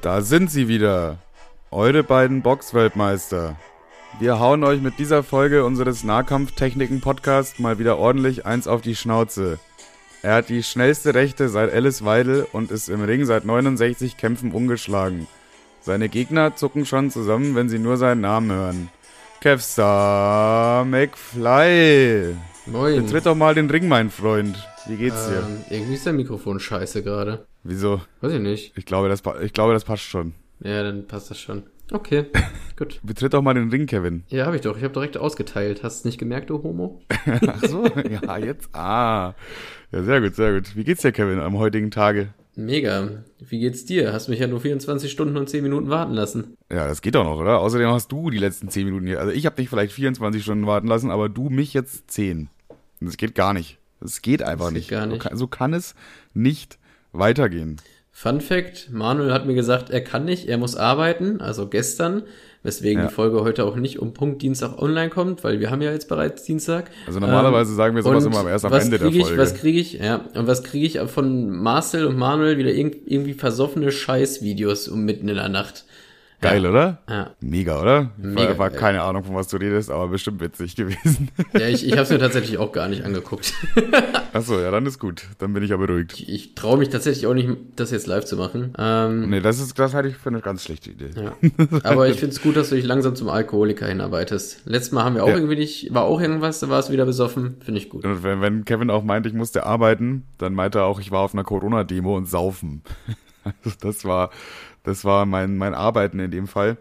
Da sind sie wieder. Eure beiden Boxweltmeister. Wir hauen euch mit dieser Folge unseres Nahkampftechniken-Podcasts mal wieder ordentlich eins auf die Schnauze. Er hat die schnellste Rechte seit Alice Weidel und ist im Ring seit 69 Kämpfen ungeschlagen. Seine Gegner zucken schon zusammen, wenn sie nur seinen Namen hören. Kevstar McFly. Moin. Betritt doch mal den Ring, mein Freund. Wie geht's dir? Ähm, irgendwie ist der Mikrofon scheiße gerade. Wieso? Weiß ich nicht. Ich glaube, das, ich glaube, das passt schon. Ja, dann passt das schon. Okay, gut. Betritt doch mal den Ring, Kevin. Ja, habe ich doch. Ich habe direkt ausgeteilt. Hast du nicht gemerkt, du Homo? Ach so, ja, jetzt. Ah. Ja, sehr gut, sehr gut. Wie geht's dir, Kevin, am heutigen Tage? Mega. Wie geht's dir? Hast mich ja nur 24 Stunden und 10 Minuten warten lassen. Ja, das geht doch noch, oder? Außerdem hast du die letzten 10 Minuten hier. Also ich habe dich vielleicht 24 Stunden warten lassen, aber du mich jetzt 10. Und das geht gar nicht. Das geht einfach Das geht nicht. gar nicht. So, kann, so kann es nicht weitergehen. Fun Fact: Manuel hat mir gesagt, er kann nicht, er muss arbeiten, also gestern, weswegen Ja. die Folge heute auch nicht um Punkt Dienstag online kommt, weil wir haben ja jetzt bereits Dienstag. Also normalerweise sagen wir sowas immer erst am Ende der ich, Folge. Was kriege ich, ja, und was kriege ich von Marcel und Manuel wieder irg irgendwie versoffene Scheißvideos um mitten in der Nacht. Geil, oder? Ja. Mega, oder? Mega war, war keine Ahnung, von was du redest, aber bestimmt witzig gewesen. Ja, ich, ich habe es mir tatsächlich auch gar nicht angeguckt. Achso, ja, dann ist gut. Dann bin ich ja beruhigt. Ich, ich traue mich tatsächlich auch nicht, das jetzt live zu machen. Ähm, Nee, das ist, das halte ich für eine ganz schlechte Idee. ja. Aber ich finde es gut, dass du dich langsam zum Alkoholiker hinarbeitest. Letztes Mal haben wir auch Ja. irgendwie nicht, war auch irgendwas, da war es wieder besoffen. Finde ich gut. Und wenn, wenn Kevin auch meint, ich musste arbeiten, dann meinte er auch, ich war auf einer Corona-Demo und saufen. Also das war, das war mein, mein Arbeiten in dem Fall.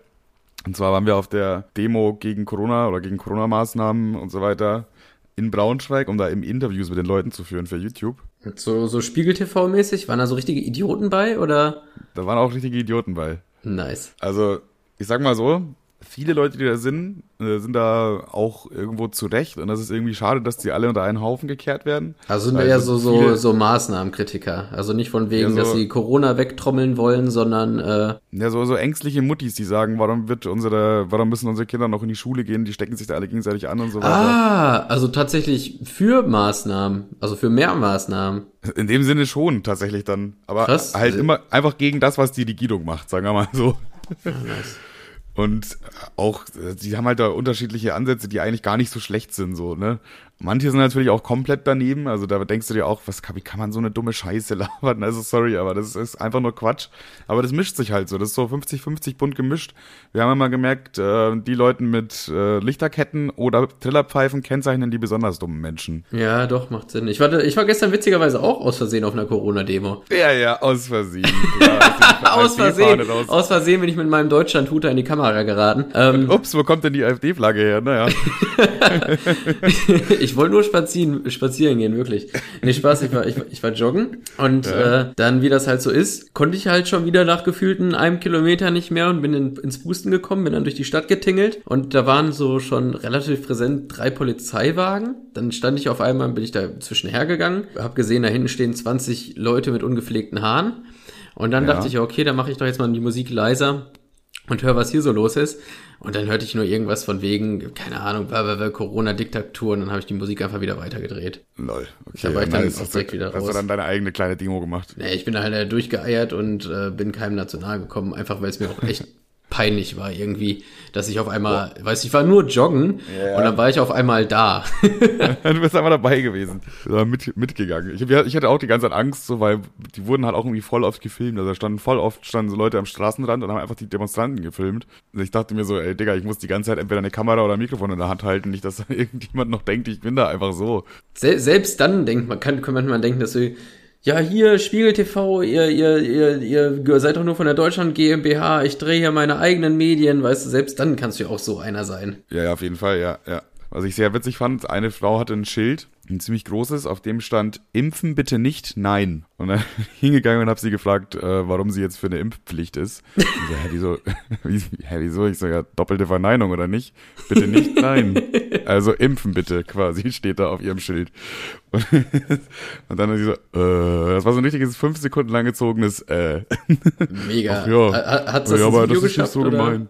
Und zwar waren wir auf der Demo gegen Corona oder gegen Corona-Maßnahmen und so weiter in Braunschweig, um da eben Interviews mit den Leuten zu führen für YouTube. So, so Spiegel-TV-mäßig, waren da so richtige Idioten bei oder? Da waren auch richtige Idioten bei. Nice. Also, ich sag mal so, viele Leute, die da sind, äh, sind da auch irgendwo zurecht. Und das ist irgendwie schade, dass die alle unter einen Haufen gekehrt werden. Also sind eher so, so, so Maßnahmenkritiker. Also nicht von wegen, Ja, so- dass sie Corona wegtrommeln wollen, sondern äh, Ja, so, so ängstliche Muttis, die sagen, warum wird unsere, warum müssen unsere Kinder noch in die Schule gehen, die stecken sich da alle gegenseitig an und so weiter. Ah, also tatsächlich für Maßnahmen, also für mehr Maßnahmen. In dem Sinne schon, tatsächlich dann. Aber Krass. halt immer einfach gegen das, was die Regierung macht, sagen wir mal so. nice. Und auch, äh, die haben halt da unterschiedliche Ansätze, die eigentlich gar nicht so schlecht sind, so, ne? Manche sind natürlich auch komplett daneben, also da denkst du dir auch, was kann, wie kann man so eine dumme Scheiße labern? Also sorry, aber das ist einfach nur Quatsch. Aber das mischt sich halt so, das ist so 50-50 bunt gemischt. Wir haben immer gemerkt, äh, die Leuten mit äh, Lichterketten oder Trillerpfeifen kennzeichnen die besonders dummen Menschen. Ja, doch, macht Sinn. Ich war, ich war gestern witzigerweise auch aus Versehen auf einer Corona-Demo. Ja, ja, aus Versehen. Klar, Aus Versehen, aus Versehen bin ich mit meinem Deutschland-Huter in die Kamera geraten. Ähm, Ups, wo kommt denn die AfD-Flagge her? Naja. ich wollte nur spazieren, spazieren gehen, wirklich. Nee, Spaß, ich war, ich, war- ich war joggen und äh, dann, wie das halt so ist, konnte ich halt schon wieder nach gefühlten einem Kilometer nicht mehr und bin in, ins Pusten gekommen, bin dann durch die Stadt getingelt und da waren so schon relativ präsent drei Polizeiwagen. Dann stand ich auf einmal, bin ich da zwischenher gegangen, hab gesehen, da hinten stehen 20 Leute mit ungepflegten Haaren und dann Ja. dachte ich, okay, dann mache ich doch jetzt mal die Musik leiser und hör, was hier so los ist. Und dann hörte ich nur irgendwas von wegen, keine Ahnung, Corona-Diktatur und dann habe ich die Musik einfach wieder weitergedreht. Lol. Okay, Da war ich dann nice. auch direkt du, wieder hast du raus. dann deine eigene kleine Demo gemacht? Nee, ich bin da halt durchgeeiert und äh, bin keinem national gekommen, einfach weil es mir auch echt peinlich war irgendwie, dass ich auf einmal, weißt du, ich war nur joggen Ja. und dann war ich auf einmal da. du bist einfach dabei gewesen. Mit, mitgegangen. Ich, ich hatte auch die ganze Zeit Angst, so, weil die wurden halt auch irgendwie voll oft gefilmt. Also da standen voll oft standen so Leute am Straßenrand und haben einfach die Demonstranten gefilmt. Und ich dachte mir so, ey Digga, ich muss die ganze Zeit entweder eine Kamera oder ein Mikrofon in der Hand halten, nicht, dass da irgendjemand noch denkt, ich bin da einfach so. Sel selbst dann denkt man, kann, kann man denken, dass du, ja, hier, Spiegel TV, ihr, ihr, ihr, ihr seid doch nur von der Deutschland GmbH, ich drehe hier meine eigenen Medien, weißt du, selbst dann kannst du ja auch so einer sein. Ja, ja, auf jeden Fall, ja, ja. Was ich sehr witzig fand, eine Frau hatte ein Schild, ein ziemlich großes, auf dem stand, impfen bitte nicht, nein. Und dann hingegangen und habe sie gefragt, äh, warum sie jetzt für eine Impfpflicht ist. Und so, hä, wieso, wie, hä, wieso? Ich so, ja, doppelte Verneinung oder nicht? Bitte nicht, nein. Also impfen bitte, quasi, steht da auf ihrem Schild. Und, und dann hat sie so, äh, das war so ein richtiges fünf Sekunden lang gezogenes, äh. Mega. Ach ja. Ha- Hat das ja, aber Video das ist nicht so oder? gemein.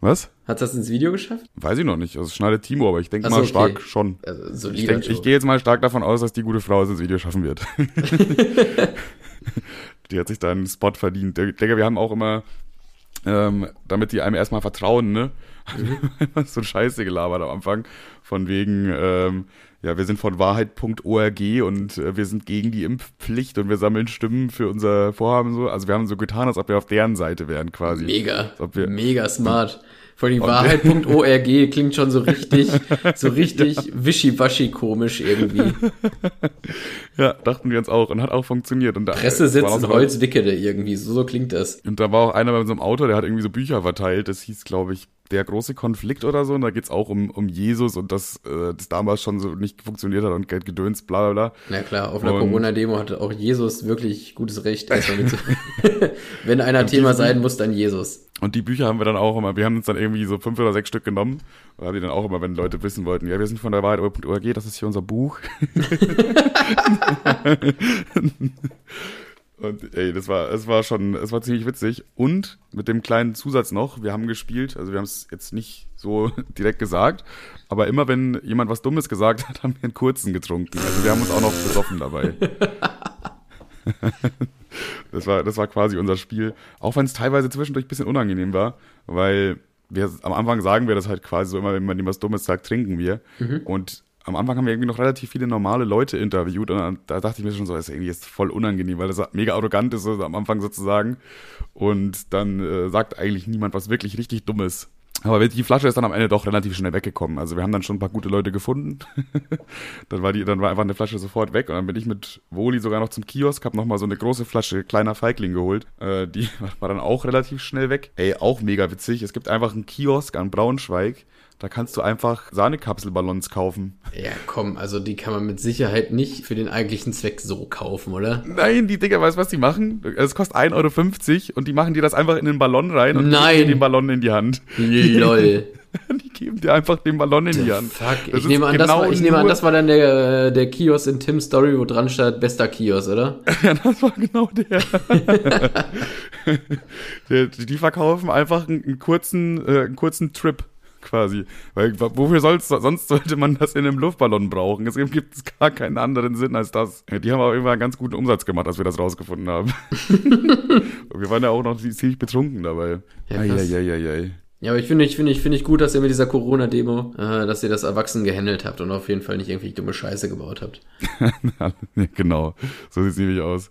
Was? Hat das ins Video geschafft? Weiß ich noch nicht. Also schneidet Timo, aber ich denke Ach so, mal okay. stark schon. Also, Ich, denk, ich gehe jetzt mal stark davon aus, dass die gute Frau es ins Video schaffen wird. die hat sich da einen Spot verdient. Digga, wir haben auch immer ähm, damit die einem erstmal vertrauen, ne? Mhm. so Scheiße gelabert am Anfang. Von wegen, ähm, ja, wir sind von Wahrheit.org und äh, wir sind gegen die Impfpflicht und wir sammeln Stimmen für unser Vorhaben so. Also wir haben so getan, als ob wir auf deren Seite wären quasi. Mega. Wir, mega smart. Vor allem Wahrheit.org klingt schon so richtig, so richtig wischiwaschi komisch irgendwie. Ja, dachten wir uns auch und hat auch funktioniert. Und da, Presse sitzen Holzwickede irgendwie, so, so klingt das. Und da war auch einer bei so einem Auto, der hat irgendwie so Bücher verteilt. Das hieß, glaube ich, der große Konflikt oder so. Und da geht's auch um, um Jesus und dass äh, das damals schon so nicht funktioniert hat und Geld gedöns, bla bla bla. Na klar, auf einer Corona-Demo hatte auch Jesus wirklich gutes Recht. Wenn einer Thema sein muss, dann Jesus. Und die Bücher haben wir dann auch immer, wir haben uns dann irgendwie so fünf oder sechs Stück genommen und haben die dann auch immer, wenn Leute wissen wollten, ja, wir sind von der Wahrheit.org, das ist hier unser Buch. Und ey, das war, es war schon, es war ziemlich witzig. Und mit dem kleinen Zusatz noch, wir haben gespielt, also wir haben es jetzt nicht so direkt gesagt, aber immer wenn jemand was Dummes gesagt hat, haben wir einen kurzen getrunken. Also wir haben uns auch noch besoffen dabei. das war, das war quasi unser Spiel. Auch wenn es teilweise zwischendurch ein bisschen unangenehm war, weil wir am Anfang sagen wir das halt quasi so immer, wenn man jemand Dummes sagt, trinken wir. Mhm. Und am Anfang haben wir irgendwie noch relativ viele normale Leute interviewt und da dachte ich mir schon so, das ist irgendwie jetzt voll unangenehm, weil das mega arrogant ist so am Anfang sozusagen und dann äh, sagt eigentlich niemand was wirklich richtig Dummes. Aber die Flasche ist dann am Ende doch relativ schnell weggekommen. Also wir haben dann schon ein paar gute Leute gefunden. dann war die, dann war einfach eine Flasche sofort weg und dann bin ich mit Woli sogar noch zum Kiosk, hab noch mal so eine große Flasche kleiner Feigling geholt. Äh, die war dann auch relativ schnell weg. Ey, auch mega witzig. Es gibt einfach einen Kiosk an Braunschweig da kannst du einfach Sahnekapselballons kaufen. Ja, komm, also die kann man mit Sicherheit nicht für den eigentlichen Zweck so kaufen, oder? Nein, die Dinger, weißt du, was die machen? Es kostet 1,50 Euro und die machen dir das einfach in den Ballon rein und Nein. geben dir den Ballon in die Hand. Lol. Die geben dir einfach den Ballon in die Hand. Fuck, ich nehme, an, genau das war, ich nehme an, das war dann der, der Kiosk in Tim's Story, wo dran stand, bester Kiosk, oder? ja, das war genau der. die, die verkaufen einfach einen, einen kurzen, äh, einen kurzen Trip quasi. Weil wofür soll's, sonst sollte man das in einem Luftballon brauchen? Es gibt es gar keinen anderen Sinn als das. Die haben aber irgendwann einen ganz guten Umsatz gemacht, als wir das rausgefunden haben. wir waren ja auch noch ziemlich betrunken dabei. Ja, Eieieiei. Ja, aber ich finde, ich finde, ich finde ich gut, dass ihr mit dieser Corona-Demo, äh, dass ihr das erwachsen gehandelt habt und auf jeden Fall nicht irgendwie dumme Scheiße gebaut habt. genau, so sieht's nämlich aus.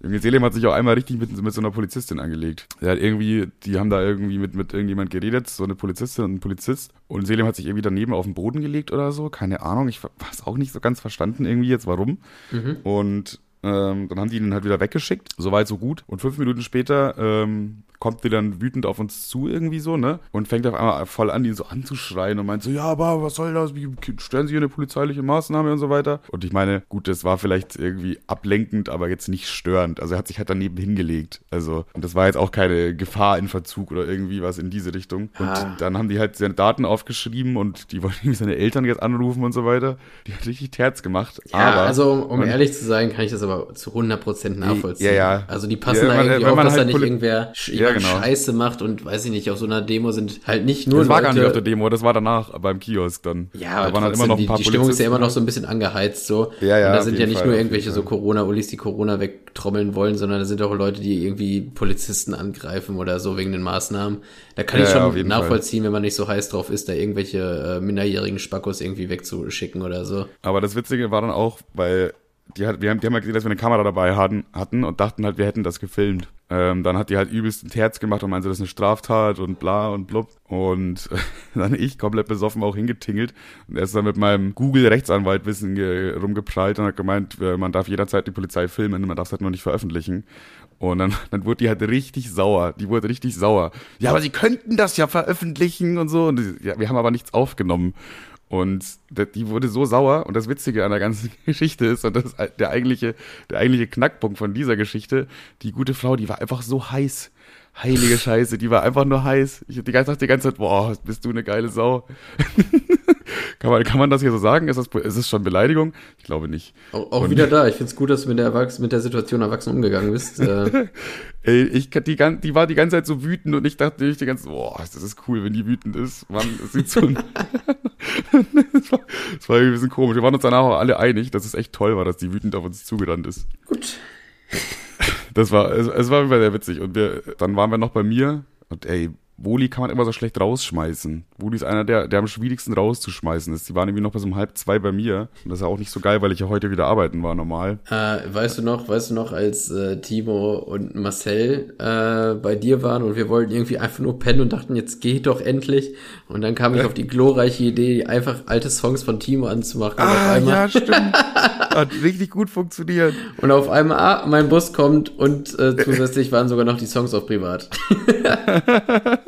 Junge Selim hat sich auch einmal richtig mit, mit so einer Polizistin angelegt. Er hat irgendwie, die haben da irgendwie mit, mit irgendjemand geredet, so eine Polizistin und ein Polizist. Und Selim hat sich irgendwie daneben auf den Boden gelegt oder so. Keine Ahnung, ich habe es auch nicht so ganz verstanden irgendwie jetzt, warum. Mhm. Und ähm, dann haben die ihn halt wieder weggeschickt. Soweit, so gut. Und fünf Minuten später ähm, kommt dann wütend auf uns zu irgendwie so, ne? Und fängt auf einmal voll an, ihn so anzuschreien und meint so, ja, aber was soll das? Wie stellen Sie hier eine polizeiliche Maßnahme und so weiter? Und ich meine, gut, das war vielleicht irgendwie ablenkend, aber jetzt nicht störend. Also er hat sich halt daneben hingelegt. Also, und das war jetzt auch keine Gefahr in Verzug oder irgendwie was in diese Richtung. Und ah. dann haben die halt seine Daten aufgeschrieben und die wollten seine Eltern jetzt anrufen und so weiter. Die hat richtig Terz gemacht. Ja, aber, also um ehrlich zu sein, kann ich das aber zu 100% nachvollziehen. Ja, ja. Also die passen ja, da irgendwie auf, dass halt da nicht irgendwer ja, genau. Scheiße macht und weiß ich nicht, auf so einer Demo sind halt nicht nur. Das war gar nicht auf der Demo, das war danach beim Kiosk dann. Ja, aber da waren halt immer noch ein paar die, die Stimmung ist ja immer noch so ein bisschen angeheizt so. Ja, ja. Und da sind ja nicht Fall, nur irgendwelche so Corona-Ulis, die Corona wegtrommeln wollen, sondern da sind auch Leute, die irgendwie Polizisten angreifen oder so wegen den Maßnahmen. Da kann ja, ich schon ja, nachvollziehen, Fall. wenn man nicht so heiß drauf ist, da irgendwelche äh, minderjährigen Spackos irgendwie wegzuschicken oder so. Aber das Witzige war dann auch, weil die, hat, wir haben, die haben ja gesehen, dass wir eine Kamera dabei hatten, hatten und dachten halt, wir hätten das gefilmt. Ähm, dann hat die halt übelst ein Herz gemacht und meinte, das ist eine Straftat und bla und blub. Und dann ich komplett besoffen auch hingetingelt. Und er ist dann mit meinem Google-Rechtsanwaltwissen rumgeprallt und hat gemeint, äh, man darf jederzeit die Polizei filmen, man darf es halt nur nicht veröffentlichen. Und dann, dann wurde die halt richtig sauer. Die wurde richtig sauer. Ja, aber sie könnten das ja veröffentlichen und so. Und die, ja, wir haben aber nichts aufgenommen. Und die wurde so sauer. Und das Witzige an der ganzen Geschichte ist, und das der eigentliche, der eigentliche Knackpunkt von dieser Geschichte, die gute Frau, die war einfach so heiß. Heilige Scheiße, die war einfach nur heiß. Ich die ganze, die ganze Zeit, boah, bist du eine geile Sau. kann, man, kann man das hier so sagen? Ist das, ist das schon Beleidigung? Ich glaube nicht. Auch, auch wieder da. Ich find's gut, dass du mit der, Erwachs mit der Situation erwachsen umgegangen bist. Äh. Ey, ich, die, die war die ganze Zeit so wütend und ich dachte ich die ganze Zeit, boah, das ist cool, wenn die wütend ist. Mann, das sieht so. das, war, das war irgendwie ein bisschen komisch. Wir waren uns danach auch alle einig, dass es echt toll war, dass die wütend auf uns zugerannt ist. Gut. Das war, es, es war immer sehr witzig. Und wir, dann waren wir noch bei mir Und ey, Woli kann man immer so schlecht rausschmeißen. Woli ist einer, der, der am schwierigsten rauszuschmeißen ist. Die waren irgendwie noch bis um halb zwei bei mir. Und das ist ja auch nicht so geil, weil ich ja heute wieder arbeiten war, normal. Äh, weißt du noch, weißt du noch, als äh, Timo und Marcel äh, bei dir waren und wir wollten irgendwie einfach nur pennen und dachten, jetzt geht doch endlich. Und dann kam ich auf die glorreiche Idee, einfach alte Songs von Timo anzumachen. Ah, ja, stimmt. Hat richtig gut funktioniert. Und auf einmal, ah, mein Bus kommt und äh, zusätzlich waren sogar noch die Songs auf privat.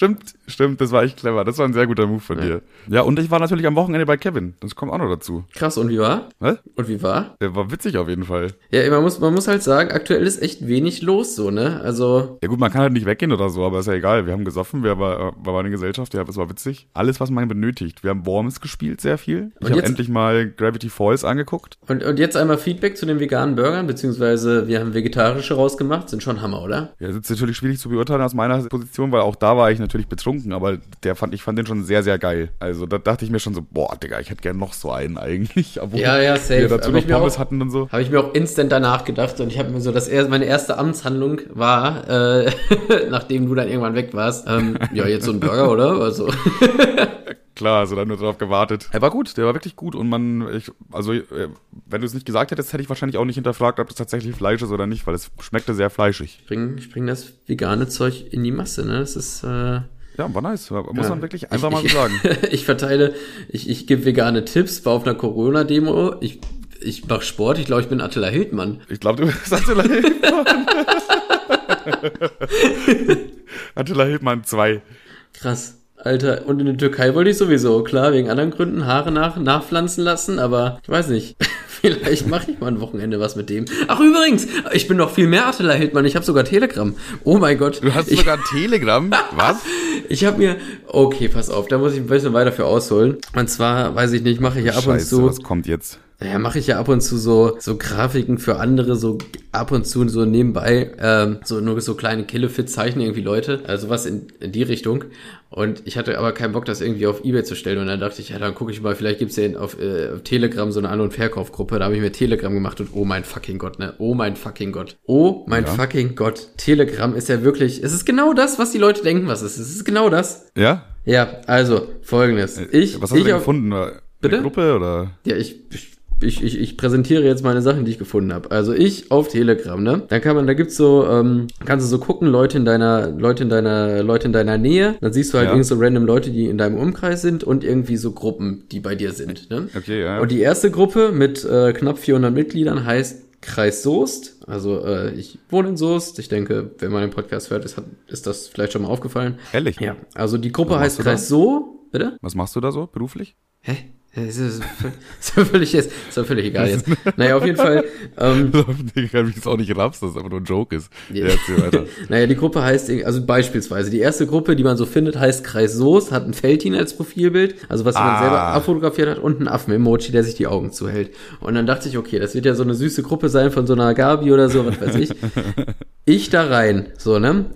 Stimmt, stimmt, das war echt clever. Das war ein sehr guter Move von Ja. dir. Ja, und ich war natürlich am Wochenende bei Kevin. Das kommt auch noch dazu. Krass, und wie war? Was? Und wie war? Der war witzig auf jeden Fall. Ja, man muss, man muss halt sagen, aktuell ist echt wenig los, so, ne? Also, Ja gut, man kann halt nicht weggehen oder so, aber ist ja egal. Wir haben gesoffen, wir war, war eine Gesellschaft, ja, das war witzig. Alles, was man benötigt. Wir haben Worms gespielt, sehr viel. Ich habe endlich mal Gravity Falls angeguckt. und, und jetzt einmal Feedback zu den veganen Burgern, beziehungsweise wir haben vegetarische rausgemacht, sind schon Hammer, oder? Ja, das ist natürlich schwierig zu beurteilen aus meiner Position, weil auch da war ich natürlich betrunken, aber der fand, ich fand den schon sehr, sehr geil. Also da dachte ich mir schon so, boah, Digga, ich hätte gern noch so einen eigentlich. Obwohl Ja, ja, safe. wir dazu Aber noch Pommes auch- hatten und so. Habe ich mir auch instant danach gedacht und ich habe mir so, das er, meine erste Amtshandlung war, äh, nachdem du dann irgendwann weg warst, ähm, ja, jetzt so ein Burger, oder? Also, Klar, also dann nur drauf gewartet. Er war gut, der war wirklich gut und man, ich, also äh, wenn du es nicht gesagt hättest, hätte ich wahrscheinlich auch nicht hinterfragt, ob das tatsächlich Fleisch ist oder nicht, weil es schmeckte sehr fleischig. ich bring das vegane Zeug in die Masse, ne? Das ist, äh, Ja, war nice, muss Ja. man wirklich einfach ich, mal so sagen. ich verteile, ich, ich gebe vegane Tipps, war auf einer Corona-Demo, ich, ich mache Sport, ich glaube, ich bin Attila Hildmann. Ich glaube, du bist Attila Hildmann. Attila Hildmann 2. Krass. Alter, und in der Türkei wollte ich sowieso, klar, wegen anderen Gründen Haare nach, nachpflanzen lassen, aber ich weiß nicht. Vielleicht mache ich mal ein Wochenende was mit dem. Ach übrigens, ich bin noch viel mehr Attila Hildmann, ich habe sogar Telegram. Oh mein Gott. Du hast ich, sogar Telegram? Was? ich habe mir, okay, pass auf, da muss ich ein bisschen weiter für ausholen. Und zwar, weiß ich nicht, mache ich ja ab und Scheiße, zu was kommt jetzt? Naja, mache ich ja ab und zu so, so Grafiken für andere, so ab und zu so nebenbei, ähm, so nur so kleine Killefits zeichnen irgendwie Leute, also was in, in die Richtung. Und ich hatte aber keinen Bock, das irgendwie auf Ebay zu stellen. Und dann dachte ich, ja, dann gucke ich mal, vielleicht gibt's ja auf, äh, auf Telegram so eine An- und Verkaufgruppe. Da habe ich mir Telegram gemacht und oh mein fucking Gott, ne? Oh mein fucking Gott. Oh mein Ja. fucking Gott. Telegram ist ja wirklich, es ist genau das, was die Leute denken, was es ist. Es ist genau das. Ja? Ja, also, folgendes. Ich, Äh, Was hast ich du denn auf- gefunden? Eine Bitte? Gruppe oder? ja, ich, ich, ich, ich präsentiere jetzt meine Sachen, die ich gefunden habe. Also ich auf Telegram, ne? Da kann man, da gibt's so, ähm, kannst du so gucken, Leute in deiner, Leute in deiner, Leute in deiner Nähe. Dann siehst du halt Ja. irgendwie so random Leute, die in deinem Umkreis sind und irgendwie so Gruppen, die bei dir sind, ne? Okay, ja. Und die erste Gruppe mit äh, knapp 400 Mitgliedern heißt Kreis Soest. Also äh, ich wohne in Soest. Ich denke, wenn man den Podcast hört, ist, hat, ist das vielleicht schon mal aufgefallen. Ehrlich? Ja, also die Gruppe heißt da? Kreis So. Bitte? Was machst du da so beruflich? Hä? Das ist, ist, ist, völlig, ist, ist doch völlig egal jetzt. Naja, auf jeden Fall. Ähm, ich kann mich jetzt auch nicht raffst, dass es einfach nur ein Joke ist. Ja. Naja, die Gruppe heißt, also beispielsweise, die erste Gruppe, die man so findet, heißt Kreis Soos, hat ein Feldhin als Profilbild, also was jemand Ah. selber abfotografiert hat und ein Affen-Emoji, der sich die Augen zuhält. Und dann dachte ich, okay, das wird ja so eine süße Gruppe sein von so einer Gabi oder so, was weiß ich. ich da rein, so, ne?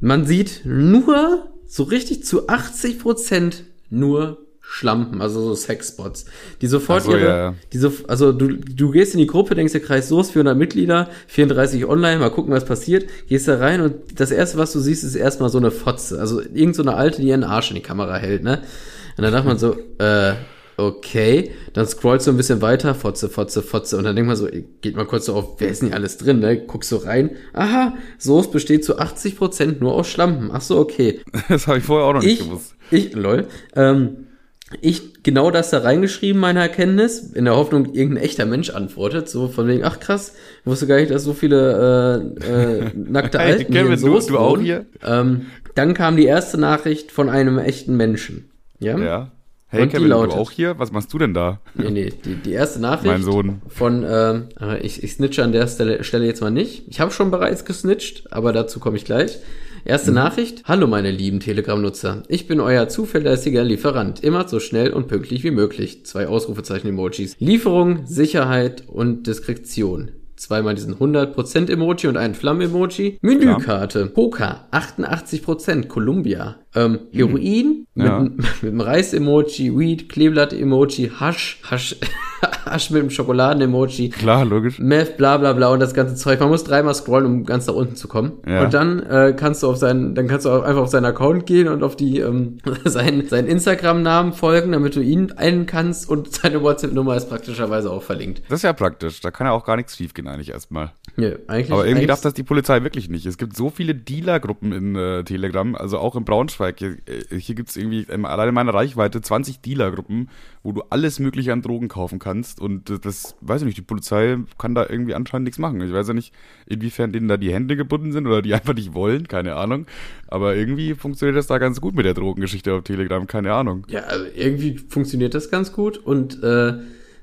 Man sieht nur, so richtig zu 80 Prozent nur Schlampen, also so Sexspots, die sofort so, ihre, ja, die so, also du, du gehst in die Gruppe, denkst der Kreis so ist 400 Mitglieder, 34 online, mal gucken, was passiert, gehst da rein und das erste, was du siehst, ist erstmal so eine Fotze, also irgend so eine alte, die ihren Arsch in die Kamera hält, ne? Und dann dachte man so, äh, okay, dann scrollst du ein bisschen weiter, Fotze, Fotze, Fotze, und dann denkt man so, geht mal kurz so auf, wer ist denn hier alles drin, ne? Guckst so rein, aha, Soße besteht zu 80% nur aus Schlampen, ach so, okay. Das habe ich vorher auch noch nicht Ich, gewusst. ich, lol, ähm, ich genau das da reingeschrieben, meine Erkenntnis, in der Hoffnung, irgendein echter Mensch antwortet, so von wegen, ach krass, ich wusste gar nicht, dass so viele äh, äh, nackte Alten hier in du- Soest du auch wohnen. hier? Ähm, dann kam die erste Nachricht von einem echten Menschen. Ja? Ja. Hey Und die Kevin, du lautet- auch hier? Was machst du denn da? Nee, nee, die, die erste Nachricht Mein Sohn. von, ähm, äh, ich, ich snitche an der Stelle, Stelle jetzt mal nicht. Ich habe schon bereits gesnitcht, aber dazu komme ich gleich. Erste Mhm. Nachricht. Hallo meine lieben Telegram-Nutzer. Ich bin euer zuverlässiger Lieferant. Immer so schnell und pünktlich wie möglich. Zwei Ausrufezeichen-Emojis. Lieferung, Sicherheit und Diskretion. Zweimal diesen 100% Emoji und einen Flammen-Emoji. Menükarte. Poker 88%. Columbia ähm, Heroin Ja. mit, mit dem Reis-Emoji, Weed, Kleeblatt-Emoji, Hasch, Hasch, Hasch mit dem Schokoladen-Emoji, Klar, logisch. Meth, bla bla bla und das ganze Zeug. Man muss dreimal scrollen, um ganz nach unten zu kommen. Ja. Und dann äh, kannst du auf seinen, dann kannst du einfach auf seinen Account gehen und auf die ähm, seinen, seinen Instagram-Namen folgen, damit du ihn einen kannst und seine WhatsApp-Nummer ist praktischerweise auch verlinkt. Das ist ja praktisch. Da kann ja auch gar nichts schiefgehen eigentlich erstmal. Nö, eigentlich. Aber irgendwie darf das die Polizei wirklich nicht. Es gibt so viele Dealer-Gruppen in äh, Telegram, also auch in Braunschweig. Hier, äh, gibt es irgendwie ähm, allein in meiner Reichweite 20 Dealer-Gruppen, wo du alles Mögliche an Drogen kaufen kannst. Und äh, das, weiß ich nicht, die Polizei kann da irgendwie anscheinend nichts machen. Ich weiß ja nicht, inwiefern denen da die Hände gebunden sind oder die einfach nicht wollen, keine Ahnung. Aber irgendwie funktioniert das da ganz gut mit der Drogengeschichte auf Telegram, keine Ahnung. Ja, also irgendwie funktioniert das ganz gut und äh,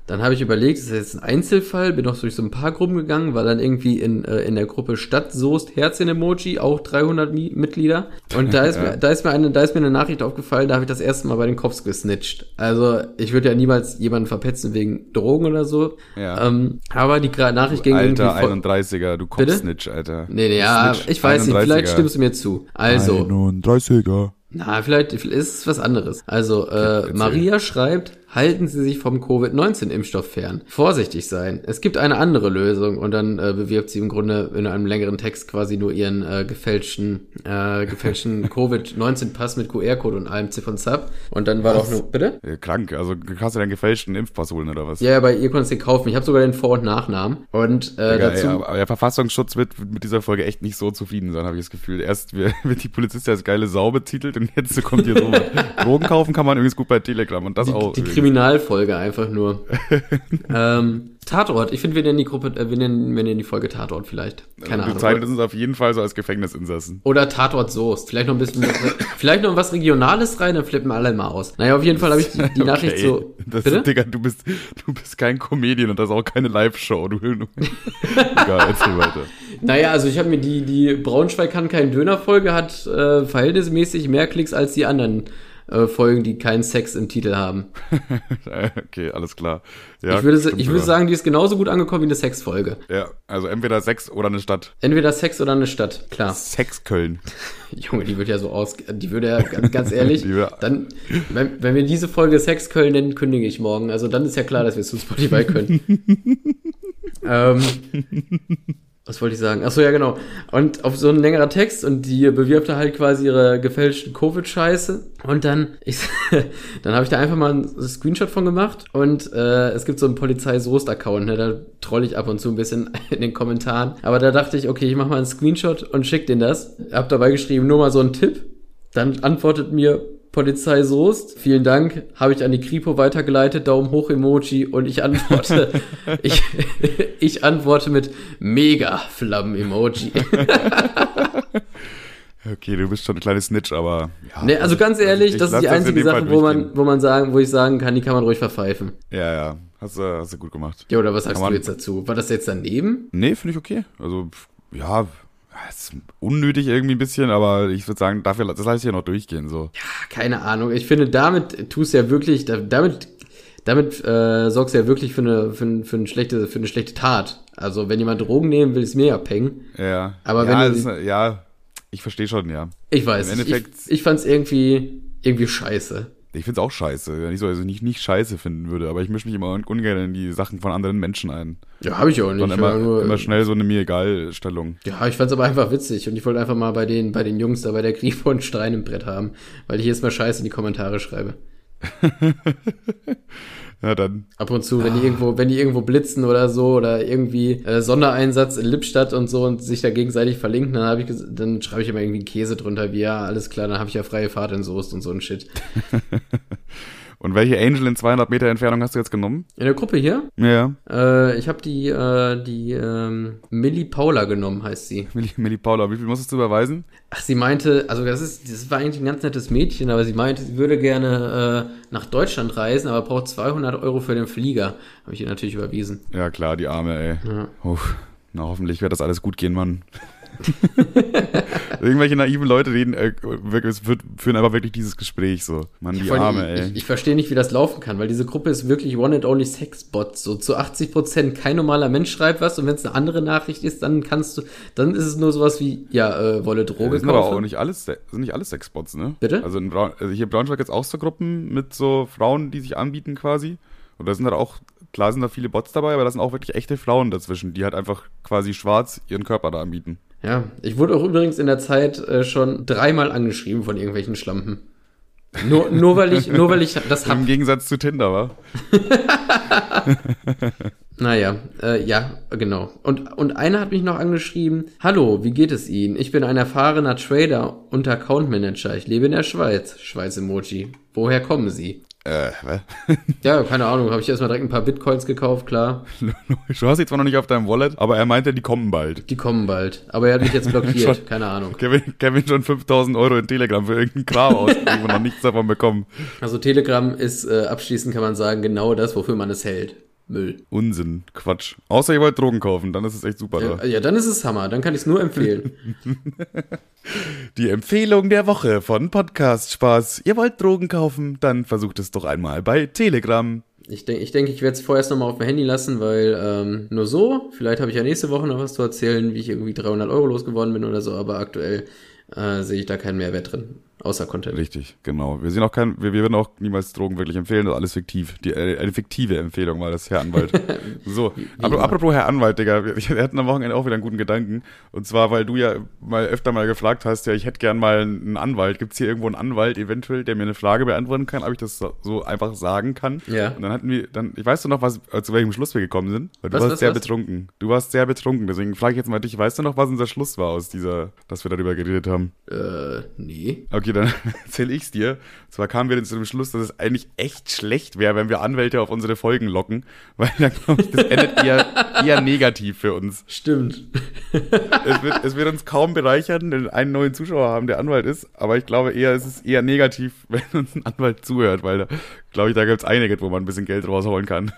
dann habe ich überlegt, das ist jetzt ein Einzelfall, bin auch durch so ein paar Gruppen gegangen, war dann irgendwie in, äh, in der Gruppe Stadtsoest Herzchen-Emoji, auch 300 Mi Mitglieder. Und da ist, mir, da, ist mir eine, da ist mir eine Nachricht aufgefallen, da habe ich das erste Mal bei den Cops gesnitcht. Also ich würde ja niemals jemanden verpetzen wegen Drogen oder so. Ja. Ähm, aber die Nachricht ging Alter irgendwie voll... 31er, du? Cop-Snitch, Alter. Nee, nee, ja, Snitch, ich weiß nicht, vielleicht 31er. stimmst du mir zu. Also, 31er. na, vielleicht ist es was anderes. Also, äh. Maria schreibt, halten Sie sich vom Covid-19-Impfstoff fern. Vorsichtig sein. Es gibt eine andere Lösung. Und dann äh, bewirbt sie im Grunde in einem längeren Text quasi nur ihren äh, gefälschten, äh, gefälschten Covid-19-Pass mit QR-Code und allem Zip und Zap. Und dann war doch nur, bitte? Ja, krank, also kannst du deinen gefälschten Impfpass holen oder was? Ja, ja, bei ihr konntest du den kaufen. Ich habe sogar den Vor- und Nachnamen. Und äh, Digga, dazu... ey, aber der Verfassungsschutz wird mit dieser Folge echt nicht so zufrieden sein, habe ich das Gefühl. Erst wird die Polizistin als geile Sau betitelt und jetzt kommt hier sowas. Drogen kaufen kann man übrigens gut bei Telegram und das die, auch. die. Kriminalfolge einfach nur. ähm, Tatort. Ich finde, wir nennen die Gruppe, äh, wir nennen, wir nennen die Folge Tatort vielleicht. Keine Ahnung. bezeichnet uns auf jeden Fall so als Gefängnisinsassen. Oder Tatort Soest. Vielleicht noch ein bisschen, vielleicht noch was Regionales rein, dann flippen alle mal aus. Naja, auf jeden Fall habe ich die, die Nachricht Okay. so. Das, bitte? Digga, du bist, du bist kein Comedian und das ist auch keine Live-Show. Du, du, egal, erzähl weiter. Naja, also ich habe mir die, die Braunschweig kann kein Döner-Folge hat äh, verhältnismäßig mehr Klicks als die anderen äh, Folgen, die keinen Sex im Titel haben. okay, alles klar. Ja, ich würde, stimmt ich würde sagen, die ist genauso gut angekommen wie eine Sex-Folge. Ja, also entweder Sex oder eine Stadt. Entweder Sex oder eine Stadt, klar. Sex Köln. Junge, die wird ja so aus, die würde ja ganz, ganz ehrlich, dann, wenn, wenn wir diese Folge Sex Köln nennen, kündige ich morgen. Also dann ist ja klar, dass wir zu Spotify können. ähm, was wollte ich sagen? Ach so, ja, genau. Und auf so ein längerer Text und die bewirbt da halt quasi ihre gefälschten Covid-Scheiße. Und dann, ich, dann habe ich da einfach mal einen Screenshot von gemacht. Und äh, es gibt so einen Polizei-Soest-Account, ne? da troll ich ab und zu ein bisschen in den Kommentaren. Aber da dachte ich, okay, ich mache mal einen Screenshot und schick den das. Hab dabei geschrieben, nur mal so einen Tipp. Dann antwortet mir Polizei Soest, vielen Dank, habe ich an die Kripo weitergeleitet, Daumen hoch Emoji und ich antworte, ich, ich antworte mit Mega Flammen Emoji. Okay, du bist schon ein kleines Snitch, aber ja. Ne, also ganz ehrlich, ich das ist die einzige Sache, wo man, wo man sagen, wo ich sagen kann, die kann man ruhig verpfeifen. Ja, ja. Hast du, hast du gut gemacht. Ja, oder was sagst Kann man- du jetzt dazu? War das jetzt daneben? Nee, finde ich okay. Also, pf, ja, ist unnötig irgendwie ein bisschen, aber ich würde sagen, dafür, das lasse ich ja noch durchgehen, so. Ah, Keine Ahnung. Ich finde, damit tust du ja wirklich, da- damit, damit äh, sorgst du ja wirklich für eine, für, für, eine schlechte, für eine schlechte Tat. Also wenn jemand Drogen nehmen will, ist mir abhängen. Ja. Aber ja, wenn du- das ist, ja, ich verstehe schon, ja. Ich weiß. Im Endeffekt- ich, ich fand's irgendwie, irgendwie scheiße. Ich finde es auch scheiße. Nicht so, also nicht, nicht scheiße finden würde, aber ich mische mich immer un- ungern in die Sachen von anderen Menschen ein. Ja, habe ich auch nicht. War immer, nur, immer schnell so eine mir egal Stellung. Ja, ich fand's aber einfach witzig und ich wollte einfach mal bei den, bei den Jungs da bei der Kripo einen Stein im Brett haben, weil ich jetzt mal Scheiße in die Kommentare schreibe. Ja, dann. Ab und zu, wenn die irgendwo, wenn die irgendwo blitzen oder so oder irgendwie äh, Sondereinsatz in Lippstadt und so und sich da gegenseitig verlinken, dann habe ich, dann schreibe ich immer irgendwie Käse drunter, wie ja, alles klar, dann habe ich ja freie Fahrt in Soest und so ein Shit. Und welche Angel in 200 Meter Entfernung hast du jetzt genommen? In der Gruppe hier, Ja, äh, ich habe die, äh, die ähm, Millie Paula genommen, heißt sie. Milli, Milli Paula, wie viel musstest du überweisen? Ach, sie meinte, also das ist, das war eigentlich ein ganz nettes Mädchen, aber sie meinte, sie würde gerne äh, nach Deutschland reisen, aber braucht 200 Euro für den Flieger. Habe ich ihr natürlich überwiesen. Ja, klar, die Arme, ey. Ja. Uff. Na, hoffentlich wird das alles gut gehen, Mann. Irgendwelche naiven Leute reden, äh, führen aber wirklich dieses Gespräch so. Mann, die allem, Arme, ey. Ich, ich verstehe nicht, wie das laufen kann, weil diese Gruppe ist wirklich one and only Sexbots. So zu 80 Prozent kein normaler Mensch schreibt was und wenn es eine andere Nachricht ist, dann kannst du, dann ist es nur sowas wie, ja, äh, wolle Droge das sind aber auch kaufen. nicht alles, sind nicht alles Sexbots, ne? Bitte? Also, in Braun, also hier in Braunschweig jetzt auch so Gruppen mit so Frauen, die sich anbieten quasi. Und da sind halt auch, klar sind da viele Bots dabei, aber da sind auch wirklich echte Frauen dazwischen, die halt einfach quasi schwarz ihren Körper da anbieten. Ja, ich wurde auch übrigens in der Zeit äh, schon dreimal angeschrieben von irgendwelchen Schlampen. Nur, nur weil ich, nur weil ich das hab. Im Gegensatz zu Tinder, wa? Naja, äh, ja, genau. Und, und einer hat mich noch angeschrieben, Hallo, wie geht es Ihnen? Ich bin ein erfahrener Trader und Account Manager. Ich lebe in der Schweiz. Schweiz-Emoji. Woher kommen Sie? Äh, was? Ja, keine Ahnung. Habe ich erstmal direkt ein paar Bitcoins gekauft, klar. Du hast sie zwar noch nicht auf deinem Wallet, aber er meinte, die kommen bald. Die kommen bald. Aber er hat mich jetzt blockiert. Schon. keine Ahnung. Kevin, Kevin schon 5000 Euro in Telegram für irgendeinen Kram ausgegeben und noch nichts davon bekommen. Also Telegram ist äh, abschließend, kann man sagen, genau das, wofür man es hält. Müll. Unsinn, Quatsch. Außer ihr wollt Drogen kaufen, dann ist es echt super Ja, da. ja, dann ist es Hammer. Dann kann ich es nur empfehlen. Die Empfehlung der Woche von Podcast Spaß. Ihr wollt Drogen kaufen, dann versucht es doch einmal bei Telegram. Ich denke, ich, denk, ich werde es vorerst nochmal auf mein Handy lassen, weil ähm, nur so, vielleicht habe ich ja nächste Woche noch was zu erzählen, wie ich irgendwie 300 Euro losgeworden bin oder so, aber aktuell äh, sehe ich da keinen Mehrwert drin, außer Content. Richtig, genau. Wir sehen auch kein, wir, wir würden auch niemals Drogen wirklich empfehlen, das ist alles fiktiv. Die, äh, eine fiktive Empfehlung war das, Herr Anwalt. So, immer. apropos Herr Anwalt, Digga, wir, wir hatten am Wochenende auch wieder einen guten Gedanken. Und zwar, weil du ja mal öfter mal gefragt hast, ja, ich hätte gern mal einen Anwalt. Gibt's hier irgendwo einen Anwalt eventuell, der mir eine Frage beantworten kann, ob ich das so, einfach sagen kann? Ja. Und dann hatten wir, dann, ich weiß du noch, was, äh, zu welchem Schluss wir gekommen sind? Weil du Was, warst was, sehr was? betrunken. Du warst sehr betrunken, deswegen frage ich jetzt mal dich, weißt du noch, was unser Schluss war aus dieser, dass wir darüber geredet haben? Äh, nee. Okay, dann erzähle ich's dir. Und zwar kamen wir dann zu dem Schluss, dass es eigentlich echt schlecht wäre, wenn wir Anwälte auf unsere Folgen locken, weil dann glaube ich, das endet eher, eher negativ für uns. Stimmt. Es wird, es wird uns kaum bereichern, denn wir einen neuen Zuschauer haben, der Anwalt ist, aber ich glaube eher, es ist eher negativ, wenn uns ein Anwalt zuhört, weil da, glaube ich, da gibt's einige, wo man ein bisschen Geld rausholen kann.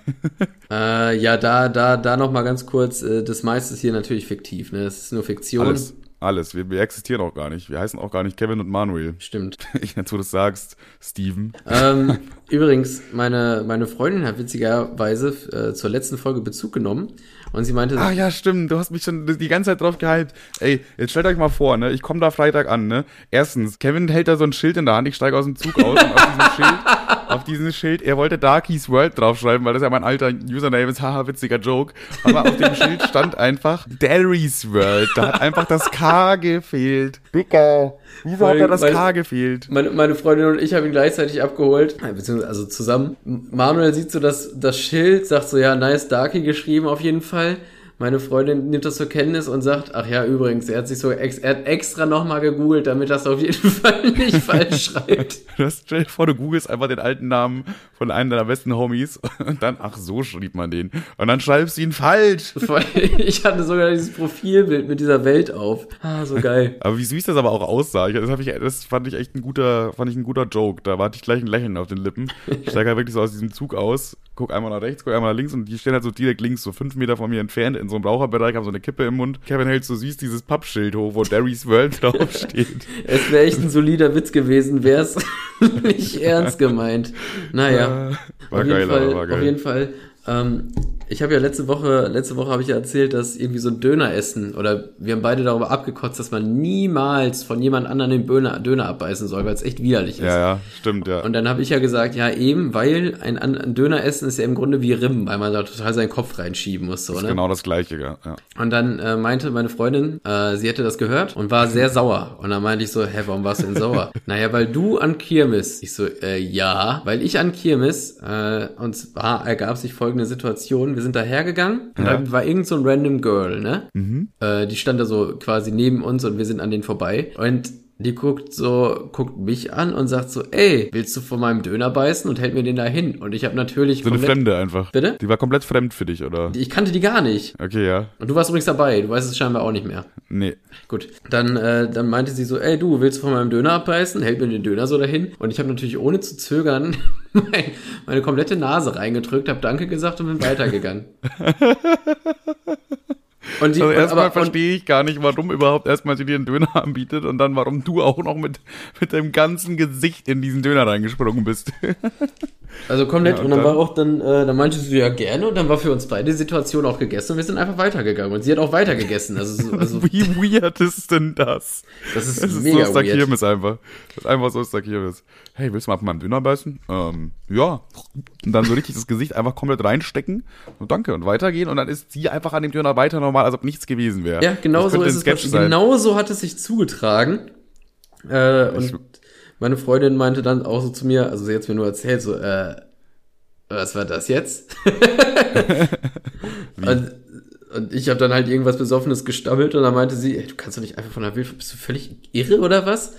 Äh, ja, da, da, da noch mal ganz kurz, äh, das meiste ist hier natürlich fiktiv, ne? Es ist nur Fiktion. Alles, alles. Wir, wir existieren auch gar nicht. Wir heißen auch gar nicht Kevin und Manuel. Stimmt. Ich, jetzt, wo du das sagst, Steven. ähm, übrigens, meine, meine Freundin hat witzigerweise äh, zur letzten Folge Bezug genommen und sie meinte, Ah ja, stimmt, du hast mich schon die ganze Zeit drauf gehypt. Ey, jetzt stellt euch mal vor, ne? Ich komme da Freitag an, ne? Erstens, Kevin hält da so ein Schild in der Hand, ich steige aus dem Zug aus und auf diesem Schild, auf diesem Schild, er wollte Darkies World draufschreiben, weil das ja mein alter Username ist, haha, witziger Joke. Aber auf dem Schild stand einfach Derry's World. Da hat einfach das K gefehlt. Dicker. Wieso hat da das K gefehlt? Meine, meine Freundin und ich haben ihn gleichzeitig abgeholt, beziehungsweise also zusammen. Manuel sieht so das, das Schild, sagt so, ja, nice Darky geschrieben auf jeden Fall. Fall meine Freundin nimmt das zur Kenntnis und sagt, ach ja, übrigens, er hat sich so ex, er hat extra nochmal gegoogelt, damit das auf jeden Fall nicht falsch schreibt. Du hast, stell dir vor, du googelst einfach den alten Namen von einem deiner besten Homies und dann, ach so schrieb man den. Und dann schreibst du ihn falsch. Ich hatte sogar dieses Profilbild mit dieser Welt auf. Ah, so geil. Aber wie süß das aber auch aussah. Das, ich, das fand ich echt ein guter, fand ich ein guter Joke. Da warte ich gleich ein Lächeln auf den Lippen. Ich steige halt wirklich so aus diesem Zug aus, guck einmal nach rechts, guck einmal nach links und die stehen halt so direkt links, so fünf Meter von mir entfernt in so einem Raucherbereich, haben so eine Kippe im Mund. Kevin hält so süß dieses Pappschild hoch, wo Derry's World draufsteht. Es wäre echt ein solider Witz gewesen, wäre es nicht ernst gemeint. Naja. Äh, War auf geil, jeden Fall, war geil. Auf jeden Fall. Ähm, ich habe ja letzte Woche, letzte Woche habe ich ja erzählt, dass irgendwie so ein Döner essen oder wir haben beide darüber abgekotzt, dass man niemals von jemand anderem den Döner, Döner abbeißen soll, weil es echt widerlich ist. Ja, ja, stimmt, ja. Und dann habe ich ja gesagt, ja eben, weil ein, ein Döner essen ist ja im Grunde wie Rimmen, weil man da total seinen Kopf reinschieben muss. So, das ist ne? genau das Gleiche, ja. Und dann äh, meinte meine Freundin, äh, sie hätte das gehört und war sehr sauer. Und dann meinte ich so, hä, warum warst du denn sauer? naja, weil du an Kirmes. Ich so, äh, ja, weil ich an Kirmes, äh, und zwar ergab sich folgende Situation. Wir sind da hergegangen und Ja. da war irgend so ein random Girl, ne? Äh, die stand da so quasi neben uns und wir sind an denen vorbei. Und die guckt so, guckt mich an und sagt so, ey, willst du von meinem Döner beißen? Und hält mir den da hin. Und ich habe natürlich So eine Fremde einfach. Bitte? Die war komplett fremd für dich, oder? Ich kannte die gar nicht. Okay, ja. Und du warst übrigens dabei. Du weißt es scheinbar auch nicht mehr. Nee. Gut, dann, äh, dann meinte sie so, ey du, willst du von meinem Döner abbeißen? Hält mir den Döner so dahin. Und ich habe natürlich ohne zu zögern mein, meine komplette Nase reingedrückt, habe Danke gesagt und bin weitergegangen. Und die, also erstmal verstehe ich gar nicht, warum überhaupt erstmal sie dir einen Döner anbietet und dann warum du auch noch mit, mit deinem ganzen Gesicht in diesen Döner reingesprungen bist. Also komplett. Ja, und, und, dann, war auch dann, äh, dann meinte sie ja gerne und dann war für uns beide die Situation auch gegessen und wir sind einfach weitergegangen. Und sie hat auch weiter gegessen. Also, also Wie weird ist denn das? Das ist, das ist mega so Kirmes einfach. Das ist einfach so Kirmes. Hey, willst du mal auf meinem Döner beißen? Ähm, ja. Und dann so richtig das Gesicht einfach komplett reinstecken und danke und weitergehen und dann ist sie einfach an dem Döner weiter normal, als ob nichts gewesen wäre. Ja, genau so ist es. Genau so hat es sich zugetragen. Äh, und meine Freundin meinte dann auch so zu mir, also sie hat mir nur erzählt, so, äh, was war das jetzt? und, und, ich habe dann halt irgendwas Besoffenes gestammelt und dann meinte sie, ey, du kannst doch nicht einfach von der Wildfahrt, bist du völlig irre oder was?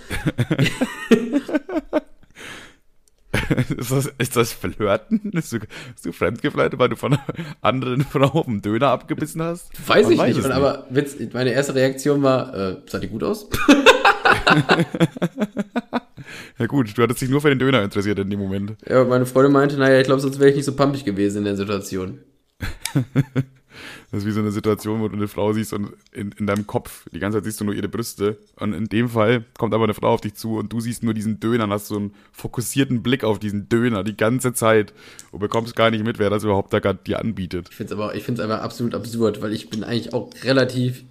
ist, das, ist das Flirten? Bist du, bist du fremdgefleitet, weil du von einer anderen Frau auf dem Döner abgebissen hast? Weiß Man ich weiß nicht, nicht. aber Witz, meine erste Reaktion war, äh, sah die gut aus? ja gut, du hattest dich nur für den Döner interessiert in dem Moment. Ja, meine Freundin meinte, naja, ich glaube, sonst wäre ich nicht so pumpig gewesen in der Situation. Das ist wie so eine Situation, wo du eine Frau siehst und in, in deinem Kopf, die ganze Zeit siehst du nur ihre Brüste. Und in dem Fall kommt aber eine Frau auf dich zu und du siehst nur diesen Döner und hast so einen fokussierten Blick auf diesen Döner die ganze Zeit und bekommst gar nicht mit, wer das überhaupt da gerade dir anbietet. Ich finde es aber, ich finde es einfach absolut absurd, weil ich bin eigentlich auch relativ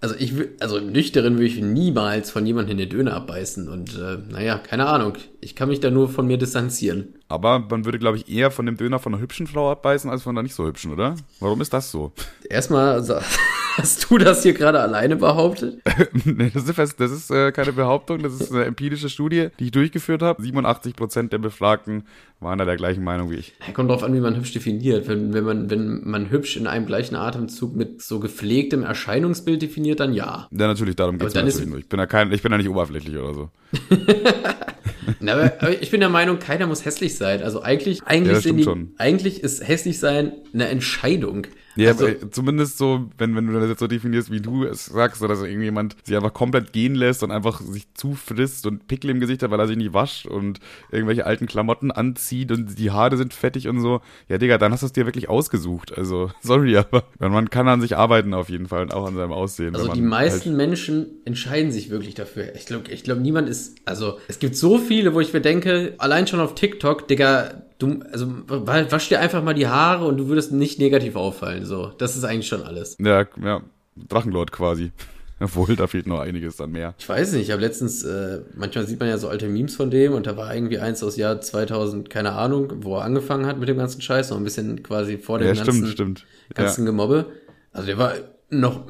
also ich also nüchtern würde ich niemals von jemandem den Döner abbeißen und äh, naja, keine Ahnung. Ich kann mich da nur von mir distanzieren. Aber man würde, glaube ich, eher von dem Döner von einer hübschen Frau abbeißen, als von einer nicht so hübschen, oder? Warum ist das so? Erstmal, hast du das hier gerade alleine behauptet? nee, das ist, das ist äh, keine Behauptung, das ist eine empirische Studie, die ich durchgeführt habe. 87 Prozent der Befragten waren da der gleichen Meinung wie ich. Kommt drauf an, wie man hübsch definiert. Wenn, wenn, man, wenn man hübsch in einem gleichen Atemzug mit so gepflegtem Erscheinungsbild definiert, dann ja. Ja, natürlich, darum geht es natürlich nur. Ich bin, da kein, ich bin da nicht oberflächlich oder so. Na, aber, aber, ich bin der Meinung, keiner muss hässlich sein. Also eigentlich, eigentlich, ja, die, eigentlich ist hässlich sein eine Entscheidung. Ja, also, zumindest so, wenn, wenn du das jetzt so definierst, wie du es sagst, dass irgendjemand sich einfach komplett gehen lässt und einfach sich zufrisst und Pickel im Gesicht hat, weil er sich nicht wascht und irgendwelche alten Klamotten anzieht und die Haare sind fettig und so. Ja, Digga, dann hast du es dir wirklich ausgesucht. Also, sorry, aber man kann an sich arbeiten auf jeden Fall und auch an seinem Aussehen. Also die meisten halt Menschen entscheiden sich wirklich dafür. Ich glaube, ich glaube, niemand ist, also es gibt so viele, wo ich mir denke, allein schon auf TikTok, Digga, du, also wasch dir einfach mal die Haare und du würdest nicht negativ auffallen. So, das ist eigentlich schon alles. Ja, ja, Drachenlord quasi. Obwohl, da fehlt noch einiges dann mehr. Ich weiß nicht, ich habe letztens, äh, manchmal sieht man ja so alte Memes von dem und da war irgendwie eins aus Jahr 2000, keine Ahnung, wo er angefangen hat mit dem ganzen Scheiß, noch ein bisschen quasi vor dem ja, ganzen, stimmt, stimmt. ganzen ja. Gemobbe. Also der war noch,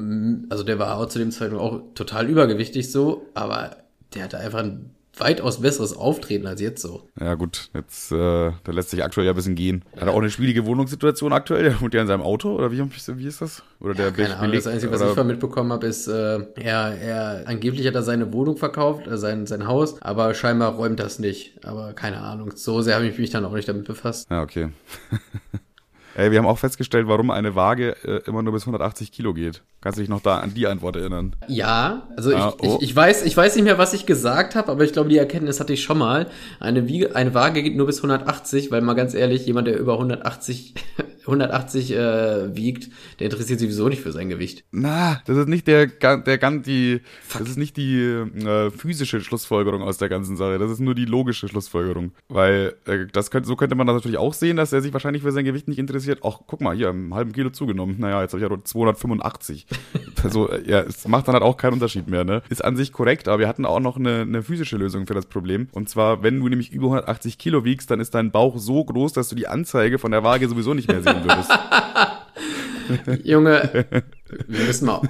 also der war auch zu dem Zeitpunkt auch total übergewichtig so, aber der hatte einfach ein weitaus besseres Auftreten als jetzt so. Ja, gut, jetzt, äh, da lässt sich aktuell ja ein bisschen gehen. Hat er auch eine schwierige Wohnungssituation aktuell? Der wohnt ja in seinem Auto oder wie, wie ist das? Oder der ja, keine Ahnung, das Einzige, was ich mal mitbekommen habe, ist, äh, er, er, angeblich hat er seine Wohnung verkauft, äh, sein, sein Haus, aber scheinbar räumt das nicht. Aber keine Ahnung, so sehr habe ich mich dann auch nicht damit befasst. Ja, okay. Ey, wir haben auch festgestellt, warum eine Waage äh, immer nur bis 180 Kilo geht. Kannst du dich noch da an die Antwort erinnern? Ja, also ah, ich, oh. ich, ich, weiß, ich weiß nicht mehr, was ich gesagt habe, aber ich glaube, die Erkenntnis hatte ich schon mal. Eine, Wiege, eine Waage geht nur bis 180, weil mal ganz ehrlich, jemand, der über 180 180 äh, wiegt, der interessiert sich sowieso nicht für sein Gewicht. Na, das ist nicht der, der ganz die, Fuck. das ist nicht die äh, physische Schlussfolgerung aus der ganzen Sache. Das ist nur die logische Schlussfolgerung, weil äh, das könnte, so könnte man das natürlich auch sehen, dass er sich wahrscheinlich für sein Gewicht nicht interessiert. Ach, guck mal, hier einen halben Kilo zugenommen. Naja, jetzt habe ich ja nur 285. also ja, es macht dann halt auch keinen Unterschied mehr. Ne, ist an sich korrekt, aber wir hatten auch noch eine, eine physische Lösung für das Problem. Und zwar, wenn du nämlich über 180 Kilo wiegst, dann ist dein Bauch so groß, dass du die Anzeige von der Waage sowieso nicht mehr sehen würdest. Junge, wir müssen mal.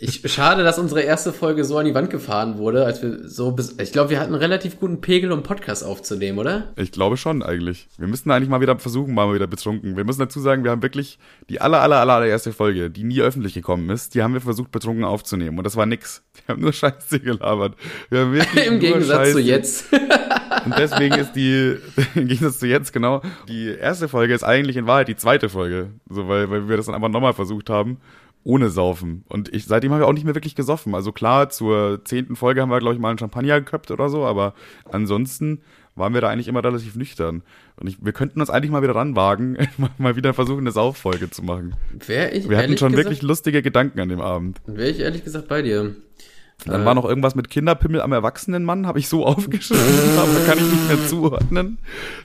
Ich, schade, dass unsere erste Folge so an die Wand gefahren wurde, als wir so bis. Ich glaube, wir hatten einen relativ guten Pegel, um Podcast aufzunehmen, oder? Ich glaube schon, eigentlich. Wir müssten eigentlich mal wieder versuchen, mal wieder betrunken. Wir müssen dazu sagen, wir haben wirklich die aller, aller, aller, allererste Folge, die nie öffentlich gekommen ist, die haben wir versucht, betrunken aufzunehmen. Und das war nix. Wir haben nur Scheiße gelabert. Im Gegensatz Scheiße. zu jetzt. Und deswegen ist die, im Gegensatz zu jetzt, genau, die erste Folge ist eigentlich in Wahrheit die zweite Folge. So, weil, weil wir das dann einfach nochmal versucht haben ohne Saufen. Und ich, seitdem haben wir auch nicht mehr wirklich gesoffen. Also klar, zur zehnten Folge haben wir, glaube ich, mal einen Champagner geköpft oder so, aber ansonsten waren wir da eigentlich immer relativ nüchtern. Und ich, wir könnten uns eigentlich mal wieder ranwagen, mal wieder versuchen, eine Sauffolge zu machen. Wär ich Wir hatten schon gesagt, wirklich lustige Gedanken an dem Abend. Wäre ich ehrlich gesagt bei dir. Dann Äh. war noch irgendwas mit Kinderpimmel am Erwachsenenmann, habe ich so aufgeschrieben, aber kann ich nicht mehr zuordnen.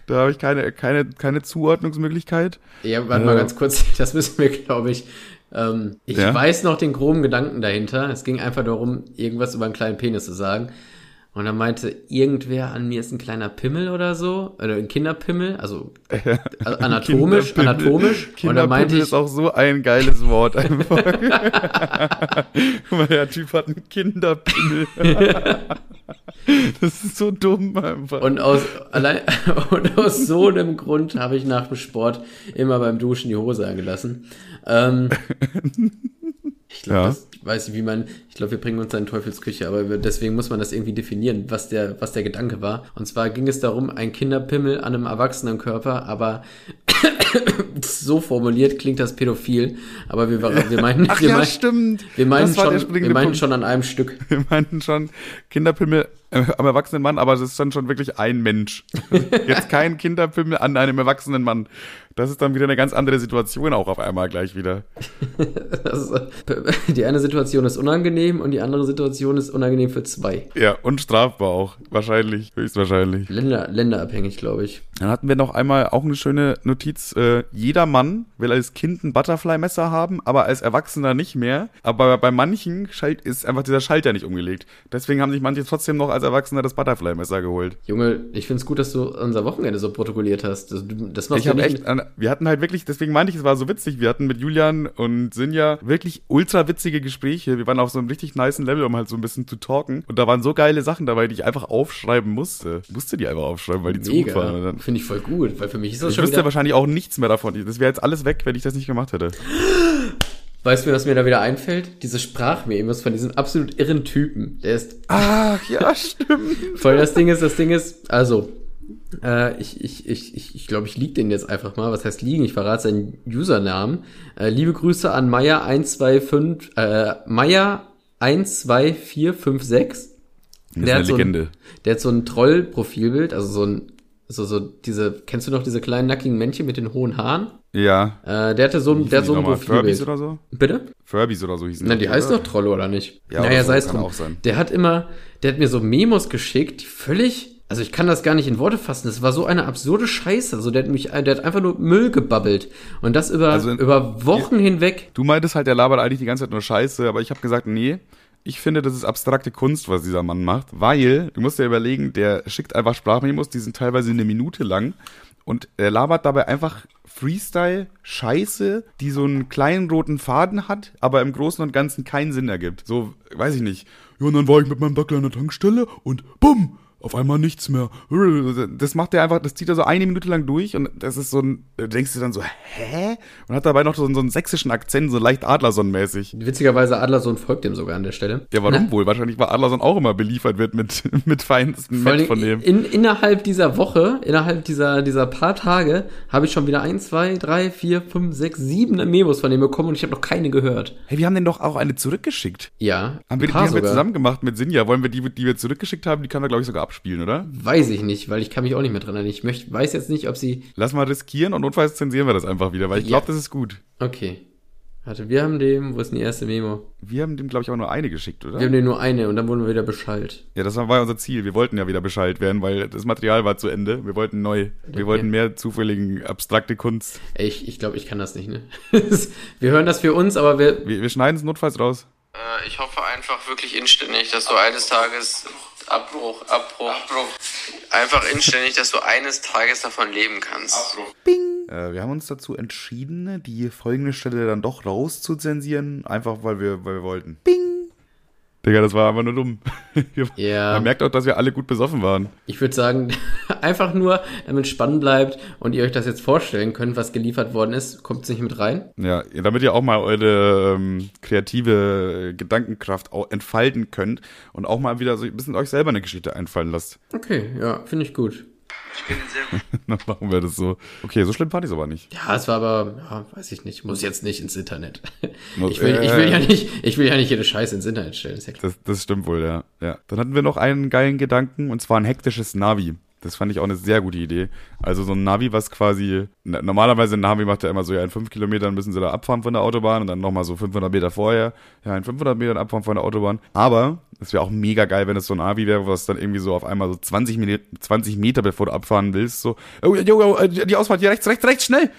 Da habe ich keine, keine, keine Zuordnungsmöglichkeit. Ja, warte mal Äh. ganz kurz. Das müssen wir, glaube ich. Ähm, ich Ja? weiß noch den groben Gedanken dahinter. Es ging einfach darum, irgendwas über einen kleinen Penis zu sagen. Und dann meinte irgendwer an mir ist ein kleiner Pimmel oder so, oder ein Kinderpimmel, also anatomisch, Kinderpimmel. anatomisch. Und dann meinte Kinderpimmel ich, ist auch so ein geiles Wort einfach. Guck mal, der Typ hat einen Kinderpimmel. das ist so dumm einfach. und aus, allein, und aus so einem Grund habe ich nach dem Sport immer beim Duschen die Hose angelassen. Ähm, ich glaube, Ja. das weiß ich, wie man, ich glaube, wir bringen uns da in Teufelsküche, aber wir, deswegen muss man das irgendwie definieren, was der, was der Gedanke war. Und zwar ging es darum, ein Kinderpimmel an einem erwachsenen Körper, aber so formuliert klingt das pädophil, aber wir, wir meinen, Ach wir ja, meinen, stimmt. wir meinen schon, wir meinen schon an einem Stück. Wir meinten schon Kinderpimmel äh, am erwachsenen Mann, aber es ist dann schon wirklich ein Mensch. Jetzt kein Kinderpimmel an einem erwachsenen Mann. Das ist dann wieder eine ganz andere Situation auch auf einmal gleich wieder. Ist, die eine Situation ist unangenehm und die andere Situation ist unangenehm für zwei. Ja, und strafbar auch. Wahrscheinlich, höchstwahrscheinlich. Länder, länderabhängig, glaube ich. Dann hatten wir noch einmal auch eine schöne Notiz. Äh, jeder Mann will als Kind ein Butterfly-Messer haben, aber als Erwachsener nicht mehr. Aber bei manchen ist einfach dieser Schalter nicht umgelegt. Deswegen haben sich manche trotzdem noch als Erwachsener das Butterfly-Messer geholt. Junge, ich find's gut, dass du unser Wochenende so protokolliert hast. Das, das machst Ich habe nicht echt, an- wir hatten halt wirklich, deswegen meinte ich, es war so witzig. Wir hatten mit Julian und Sinja wirklich ultra witzige Gespräche. Wir waren auf so einem richtig niceen Level, um halt so ein bisschen zu talken. Und da waren so geile Sachen dabei, die ich einfach aufschreiben musste. Ich musste die einfach aufschreiben, weil die zu gut waren. Mega. Finde ich voll gut, weil für mich ist das Ich schon wüsste wieder, wahrscheinlich auch nichts mehr davon. Das wäre jetzt alles weg, wenn ich das nicht gemacht hätte. Weißt du, was mir da wieder einfällt? Diese Sprachmemos von diesem absolut irren Typen. Der ist Ach, ja, stimmt. voll das Ding ist, das Ding ist, also, äh, ich, ich, ich, ich, ich glaube, ich lieg den jetzt einfach mal. Was heißt liegen? Ich verrate seinen Usernamen. Äh, liebe Grüße an Meier125, äh, Meier12456. Das ist Der hat so ein-. Der hat so ein Troll-Profilbild, also so ein, so, so diese, kennst du noch diese kleinen nackigen Männchen mit den hohen Haaren? Ja. Äh, der hatte so ein, der hat so ein nochmal? Furbies Profilbild. oder so? Bitte? Furbies oder so hießen Na, die oder? heißt doch Troll, oder nicht? Ja, naja, sei es kann drum. auch sein. Der hat immer, der hat mir so Memos geschickt, die völlig, also ich kann das gar nicht in Worte fassen. Das war so eine absurde Scheiße. Also der hat mich, der hat einfach nur Müll gebabbelt. Und das über, Also in- über Wochen hinweg. Du meintest halt, der labert eigentlich die ganze Zeit nur Scheiße, aber ich habe gesagt, nee. Ich finde, das ist abstrakte Kunst, was dieser Mann macht, weil, du musst dir überlegen, der schickt einfach Sprachmemos, die sind teilweise eine Minute lang und er labert dabei einfach Freestyle Scheiße, die so einen kleinen roten Faden hat, aber im Großen und Ganzen keinen Sinn ergibt. So, weiß ich nicht. Ja, und dann war ich mit meinem Dackel an der Tankstelle und bumm, auf einmal nichts mehr. Das macht er einfach, das zieht er so eine Minute lang durch und das ist so ein, du denkst dir dann so, hä? Und hat dabei noch so, einen- so einen sächsischen Akzent, so leicht Adlerson-mäßig. Witzigerweise Adlersohn folgt dem sogar an der Stelle. Ja, warum Na, wohl? Wahrscheinlich, weil Adlerson auch immer beliefert wird mit, mit feinsten Vor von dem. in, innerhalb dieser Woche, innerhalb dieser, dieser paar Tage, habe ich schon wieder ein, zwei, drei, vier, fünf, sechs, sieben Memos von dem bekommen und ich habe noch keine gehört. Hey, wir haben den doch auch eine zurückgeschickt. Ja, Haben wir, die haben wir zusammen gemacht mit Sinja. Wollen wir die, die wir zurückgeschickt haben, die kann wir, glaube ich, sogar abspielen, oder? Weiß ich nicht, weil ich kann mich auch nicht mehr dran erinnern. Ich möcht, weiß jetzt nicht, ob sie. Lass mal riskieren und notfalls zensieren wir das einfach wieder, weil ich glaube, Ja. das ist gut. Okay. Warte, wir haben dem, wo ist denn die erste Memo? Wir haben dem, glaube ich, auch nur eine geschickt, oder? Wir haben dem nur eine und dann wurden wir wieder beschallt. Ja, das war war unser Ziel. Wir wollten ja wieder Bescheid werden, weil das Material war zu Ende. Wir wollten neu. Wir wollten mehr zufälligen, abstrakte Kunst. Ey, ich, ich glaube, ich kann das nicht, ne? wir hören das für uns, aber wir. Wir, wir schneiden es notfalls raus. Äh, ich hoffe einfach wirklich inständig, dass du eines Tages. Abbruch, Abbruch. Abbruch. Einfach inständig, dass du eines Tages davon leben kannst. Äh, wir haben uns dazu entschieden, die folgende Stelle dann doch rauszuzensieren, einfach weil wir, weil wir wollten. Bing! Digga, das war einfach nur dumm. Ja. Man merkt auch, dass wir alle gut besoffen waren. Ich würde sagen, einfach nur, damit spannend bleibt und ihr euch das jetzt vorstellen könnt, was geliefert worden ist, kommt es nicht mit rein. Ja, damit ihr auch mal eure ähm, kreative Gedankenkraft au- entfalten könnt und auch mal wieder so ein bisschen euch selber eine Geschichte einfallen lasst. Okay, ja, finde ich gut. Dann machen wir das so. Okay, so schlimm fand ich es aber nicht. Ja, es war aber, ja, weiß ich nicht, muss jetzt nicht ins Internet. Ich will, ich äh, will ja nicht, ich will ja nicht jede Scheiße ins Internet stellen, ist ja klar. Das, das stimmt wohl, ja. ja. Dann hatten wir noch einen geilen Gedanken und zwar ein hektisches Navi. Das fand ich auch eine sehr gute Idee. Also so ein Navi, was quasi, normalerweise ein Navi macht ja immer so, ja, in fünf Kilometern müssen sie da abfahren von der Autobahn und dann nochmal so 500 Meter vorher, ja, in 500 Metern abfahren von der Autobahn. Aber es wäre auch mega geil, wenn es so ein Navi wäre, was dann irgendwie so auf einmal so 20, Meter, 20 Meter bevor du abfahren willst, so, oh, oh, oh, die Ausfahrt hier rechts, rechts, rechts, schnell!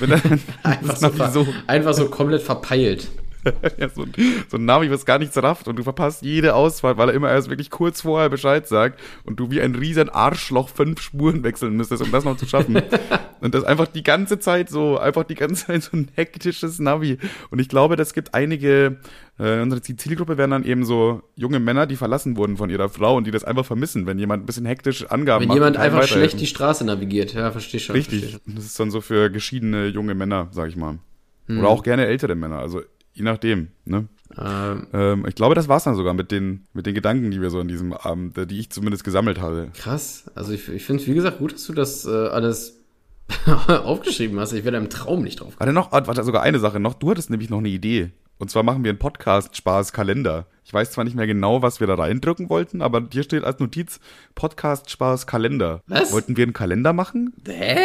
einfach, so, so, einfach so komplett verpeilt. ja, so, ein, so ein Navi, was gar nichts rafft und du verpasst jede Ausfahrt, weil er immer erst wirklich kurz vorher Bescheid sagt und du wie ein riesen Arschloch fünf Spuren wechseln müsstest, um das noch zu schaffen. und das einfach die ganze Zeit so, einfach die ganze Zeit so ein hektisches Navi. Und ich glaube, das gibt einige, äh, unsere Zielgruppe wären dann eben so junge Männer, die verlassen wurden von ihrer Frau und die das einfach vermissen, wenn jemand ein bisschen hektisch Angaben wenn macht. Wenn jemand einfach schlecht die Straße navigiert, ja, verstehe schon. Richtig. Versteh schon. Das ist dann so für geschiedene junge Männer, sag ich mal. Hm. Oder auch gerne ältere Männer. Also je nachdem, ne? Ähm, ähm, ich glaube, das war's dann sogar mit den, mit den Gedanken, die wir so in diesem Abend, die ich zumindest gesammelt habe. Krass. Also ich, ich finde es, wie gesagt, gut, dass du das äh, alles aufgeschrieben hast. Ich werde im Traum nicht drauf. Warte noch, warte, sogar eine Sache noch. Du hattest nämlich noch eine Idee. Und zwar machen wir einen Podcast-Spaß-Kalender. Ich weiß zwar nicht mehr genau, was wir da reindrücken wollten, aber hier steht als Notiz Podcast-Spaß-Kalender. Was? Wollten wir einen Kalender machen? Hä?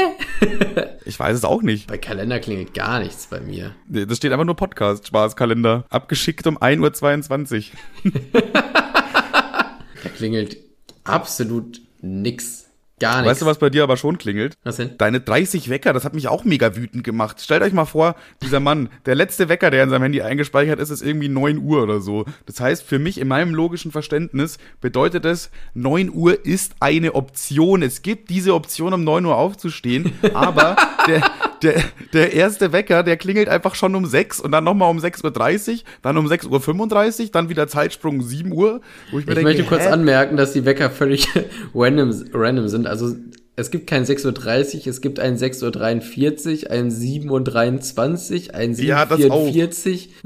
ich weiß es auch nicht. Bei Kalender klingelt gar nichts bei mir. Das steht einfach nur Podcast-Spaß-Kalender. Abgeschickt um 1.22 Uhr. da klingelt absolut nix. Gar nichts. Weißt du, was bei dir aber schon klingelt? Was denn? Deine 30 Wecker, das hat mich auch mega wütend gemacht. Stellt euch mal vor, dieser Mann, der letzte Wecker, der in seinem Handy eingespeichert ist, ist irgendwie 9 Uhr oder so. Das heißt, für mich in meinem logischen Verständnis bedeutet es, 9 Uhr ist eine Option. Es gibt diese Option, um 9 Uhr aufzustehen, aber der, der, der erste Wecker, der klingelt einfach schon um 6 und dann nochmal um 6.30 Uhr, dann um 6.35 Uhr, dann wieder Zeitsprung 7 Uhr. Ich ich denke, möchte kurz hä? anmerken, dass die Wecker völlig random, random sind. Also es gibt kein 6.30 Uhr, es gibt ein 6.43 Uhr, ein 7.23 Uhr, ein 7.44 ja,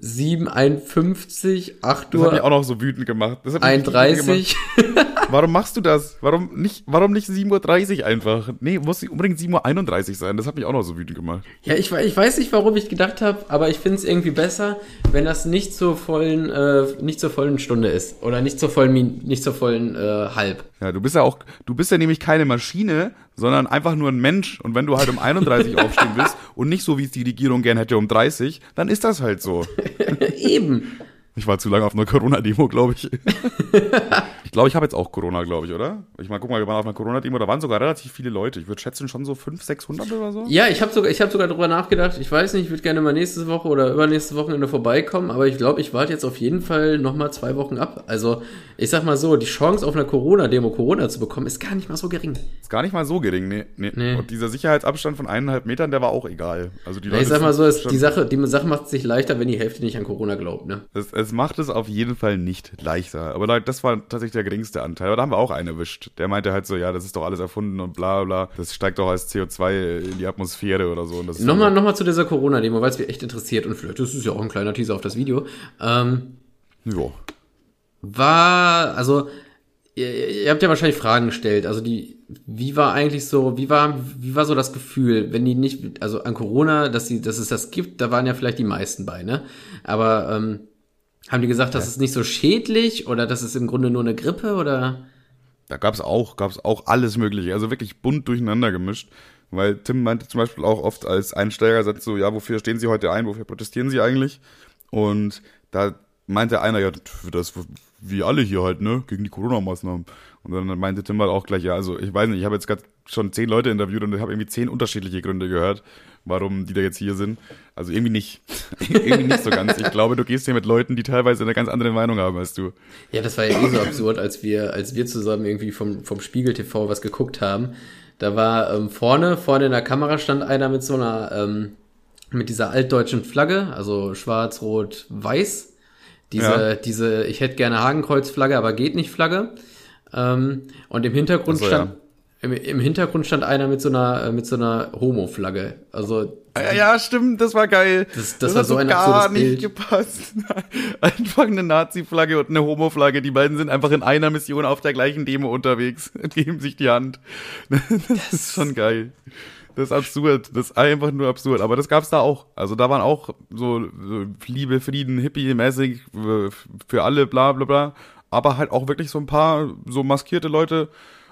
7.51 8 Uhr. Das hat mich auch noch so wütend gemacht. Das 31. Warum machst du das? Warum nicht, warum nicht 7.30 Uhr einfach? Nee, muss unbedingt 7.31 Uhr sein. Das hat mich auch noch so wütend gemacht. Ja, ich, ich weiß nicht, warum ich gedacht habe, aber ich finde es irgendwie besser, wenn das nicht zur vollen, äh, nicht zur vollen Stunde ist. Oder nicht zur vollen, nicht zur vollen äh, Halb. Ja, du bist ja auch, du bist ja nämlich keine Maschine, sondern einfach nur ein Mensch. Und wenn du halt um 31 aufstehen willst und nicht so, wie es die Regierung gern hätte, um 30, dann ist das halt so. Eben. Ich war zu lange auf einer Corona-Demo, glaube ich. ich glaube, ich habe jetzt auch Corona, glaube ich, oder? Ich mal guck mal, wir waren auf einer Corona-Demo, da waren sogar relativ viele Leute. Ich würde schätzen schon so 500, 600 oder so. Ja, ich habe sogar, ich hab sogar drüber nachgedacht. Ich weiß nicht, ich würde gerne mal nächste Woche oder übernächste Wochenende vorbeikommen, aber ich glaube, ich warte jetzt auf jeden Fall nochmal zwei Wochen ab. Also, ich sag mal so, die Chance auf einer Corona-Demo Corona zu bekommen, ist gar nicht mal so gering. Ist gar nicht mal so gering, nee. nee. nee. Und dieser Sicherheitsabstand von eineinhalb Metern, der war auch egal. Also die Leute ich sag mal so, die Sache, die Sache macht es sich leichter, wenn die Hälfte nicht an Corona glaubt, ne? Es, es macht es auf jeden Fall nicht leichter. Aber das war tatsächlich der geringste Anteil. Aber da haben wir auch einen erwischt. Der meinte halt so, ja, das ist doch alles erfunden und bla bla. Das steigt doch als CO2 in die Atmosphäre oder so. nochmal, nochmal zu dieser Corona-Demo, weil es mich echt interessiert und vielleicht ist es ja auch ein kleiner Teaser auf das Video. Ähm, ja. War, also, ihr, ihr habt ja wahrscheinlich Fragen gestellt. Also die, wie war eigentlich so, wie war, wie war so das Gefühl, wenn die nicht, also an Corona, dass sie, dass es das gibt, da waren ja vielleicht die meisten bei, ne? Aber ähm, haben die gesagt, das ja. ist nicht so schädlich oder das ist im Grunde nur eine Grippe oder? Da gab's auch, gab's auch alles Mögliche, also wirklich bunt durcheinander gemischt. Weil Tim meinte zum Beispiel auch oft als Einsteiger, sagt so, ja, wofür stehen Sie heute ein, wofür protestieren Sie eigentlich? Und da meinte einer, ja, das wie alle hier halt, ne, gegen die Corona-Maßnahmen. Und dann meinte Tim halt auch gleich, ja, also ich weiß nicht, ich habe jetzt gerade schon zehn Leute interviewt und ich habe irgendwie zehn unterschiedliche Gründe gehört, warum die da jetzt hier sind. Also irgendwie nicht. irgendwie nicht so ganz. Ich glaube, du gehst hier mit Leuten, die teilweise eine ganz andere Meinung haben als du. Ja, das war ja eh so absurd, als wir, als wir zusammen irgendwie vom, vom Spiegel TV was geguckt haben. Da war ähm, vorne, vorne in der Kamera stand einer mit so einer, ähm, mit dieser altdeutschen Flagge, also schwarz, rot, weiß diese, ja. diese, ich hätte gerne Hakenkreuzflagge, aber geht nicht Flagge. Ähm, und im Hintergrund so, stand, ja. Im, im, Hintergrund stand einer mit so einer, äh, mit so einer Homo-Flagge. Also. Ja, ja, stimmt, das war geil. Das, das, das war so ein gar nicht Bild. gepasst. Einfach eine Nazi-Flagge und eine Homo-Flagge. Die beiden sind einfach in einer Mission auf der gleichen Demo unterwegs geben sich die Hand. Das, das ist schon geil. Das ist absurd. Das ist einfach nur absurd. Aber das gab's da auch. Also da waren auch so, so Liebe, Frieden, Hippie-mäßig für alle, bla bla bla. Aber halt auch wirklich so ein paar so maskierte Leute,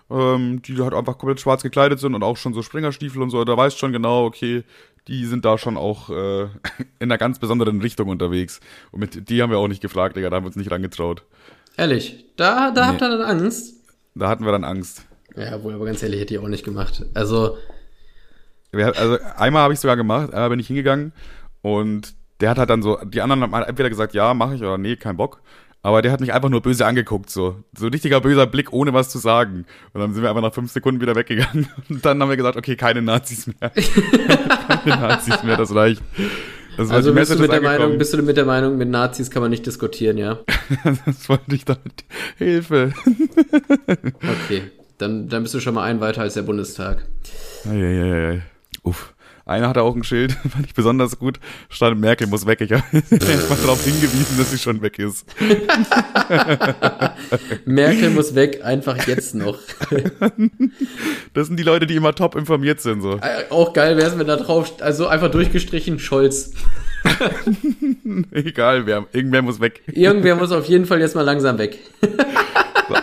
ähm, die halt einfach komplett schwarz gekleidet sind und auch schon so Springerstiefel und so. Da weißt schon genau, okay, die sind da schon auch äh, in einer ganz besonderen Richtung unterwegs. Und mit die haben wir auch nicht gefragt, Digga, da haben wir uns nicht rangetraut. Ehrlich, da, da Nee. habt ihr dann Angst? Da hatten wir dann Angst. Ja, wohl, aber ganz ehrlich, hätte ich auch nicht gemacht. Also, Wir, also einmal habe ich sogar gemacht, einmal bin ich hingegangen und der hat halt dann so, die anderen haben entweder gesagt, ja, mache ich oder nee, kein Bock. Aber der hat mich einfach nur böse angeguckt, so. So richtiger böser Blick, ohne was zu sagen. Und dann sind wir einfach nach fünf Sekunden wieder weggegangen. Und dann haben wir gesagt, okay, keine Nazis mehr. keine Nazis mehr, das reicht. Das also bist du mit der Meinung, bist du mit der Meinung, mit Nazis kann man nicht diskutieren, ja? das wollte ich damit. Hilfe. Okay. Dann, dann bist du schon mal ein weiter als der Bundestag. Eieiei. Uff. Einer hatte auch ein Schild, fand ich besonders gut. Stand Merkel muss weg. Ich habe mal darauf hingewiesen, dass sie schon weg ist. Merkel muss weg, einfach jetzt noch. Das sind die Leute, die immer top informiert sind. So. Äh, Auch geil wäre es, wenn da drauf, also einfach durchgestrichen, Scholz. Egal, wer, irgendwer muss weg. Irgendwer muss auf jeden Fall jetzt mal langsam weg.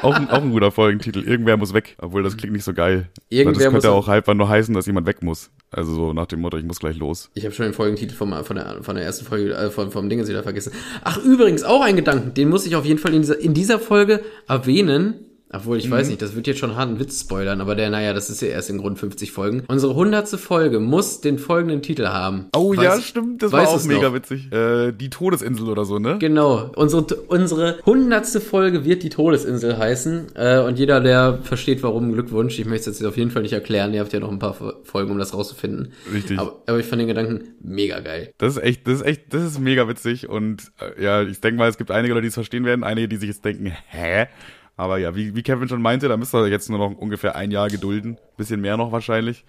Auch, ein, auch ein guter Folgentitel. Irgendwer muss weg. Obwohl, das klingt nicht so geil. Irgendwer das könnte auch einfach nur heißen, dass jemand weg muss. Also so nach dem Motto, ich muss gleich los. Ich habe schon den Folgentitel vom, von, der, von der ersten Folge, äh, von, vom Dingens wieder vergessen. Ach, übrigens, auch ein Gedanken, den muss ich auf jeden Fall in dieser, in dieser Folge erwähnen. Obwohl, ich Mhm. weiß nicht, das wird jetzt schon harten Witz spoilern, aber der, naja, das ist ja erst in Grund 50 Folgen. Unsere hundertste Folge muss den folgenden Titel haben. Oh Weiß- ja, stimmt. Das war auch mega noch? witzig. Äh, die Todesinsel oder so, ne? Genau. Unsere, unsere hundertste Folge wird die Todesinsel heißen. Äh, und jeder, der versteht, warum, Glückwunsch. Ich möchte es jetzt auf jeden Fall nicht erklären. Ihr habt ja noch ein paar Folgen, um das rauszufinden. Richtig. Aber, aber ich fand den Gedanken mega geil. Das ist echt, das ist echt, das ist mega witzig und äh, ja, ich denke mal, es gibt einige Leute, die es verstehen werden, einige, die sich jetzt denken, hä? Aber ja, wie, wie Kevin schon meinte, da müsst ihr jetzt nur noch ungefähr ein Jahr gedulden, bisschen mehr noch wahrscheinlich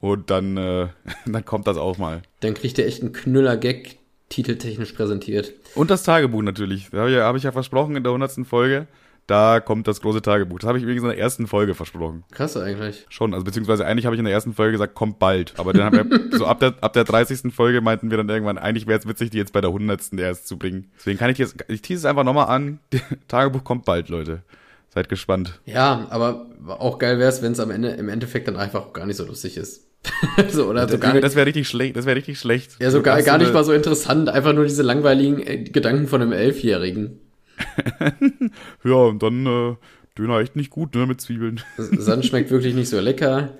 und dann, äh, dann kommt das auch mal. Dann kriegt ihr echt einen Knüller-Gag titeltechnisch präsentiert. Und das Tagebuch natürlich, da habe ich, ja- hab ich ja versprochen in der hundertsten Folge, da kommt das große Tagebuch. Das habe ich übrigens in der ersten Folge versprochen. Krass eigentlich. Schon, also beziehungsweise eigentlich habe ich in der ersten Folge gesagt, kommt bald. Aber dann haben wir, so ab der, ab der 30. Folge meinten wir dann irgendwann, eigentlich wäre es witzig, die jetzt bei der 100. erst zu bringen. Deswegen kann ich jetzt, ich tease es einfach nochmal an. Tagebuch kommt bald, Leute. Seid gespannt. Ja, aber auch geil wäre es, wenn es am Ende im Endeffekt dann einfach gar nicht so lustig ist. so, oder so gar das nicht, das wäre richtig schlecht, das wäre richtig schlecht. ja, so gar, gar nicht mal so interessant. Einfach nur diese langweiligen äh, Gedanken von einem Elfjährigen. Ja, und dann, äh, Döner echt nicht gut, ne, mit Zwiebeln. Sand schmeckt wirklich nicht so lecker.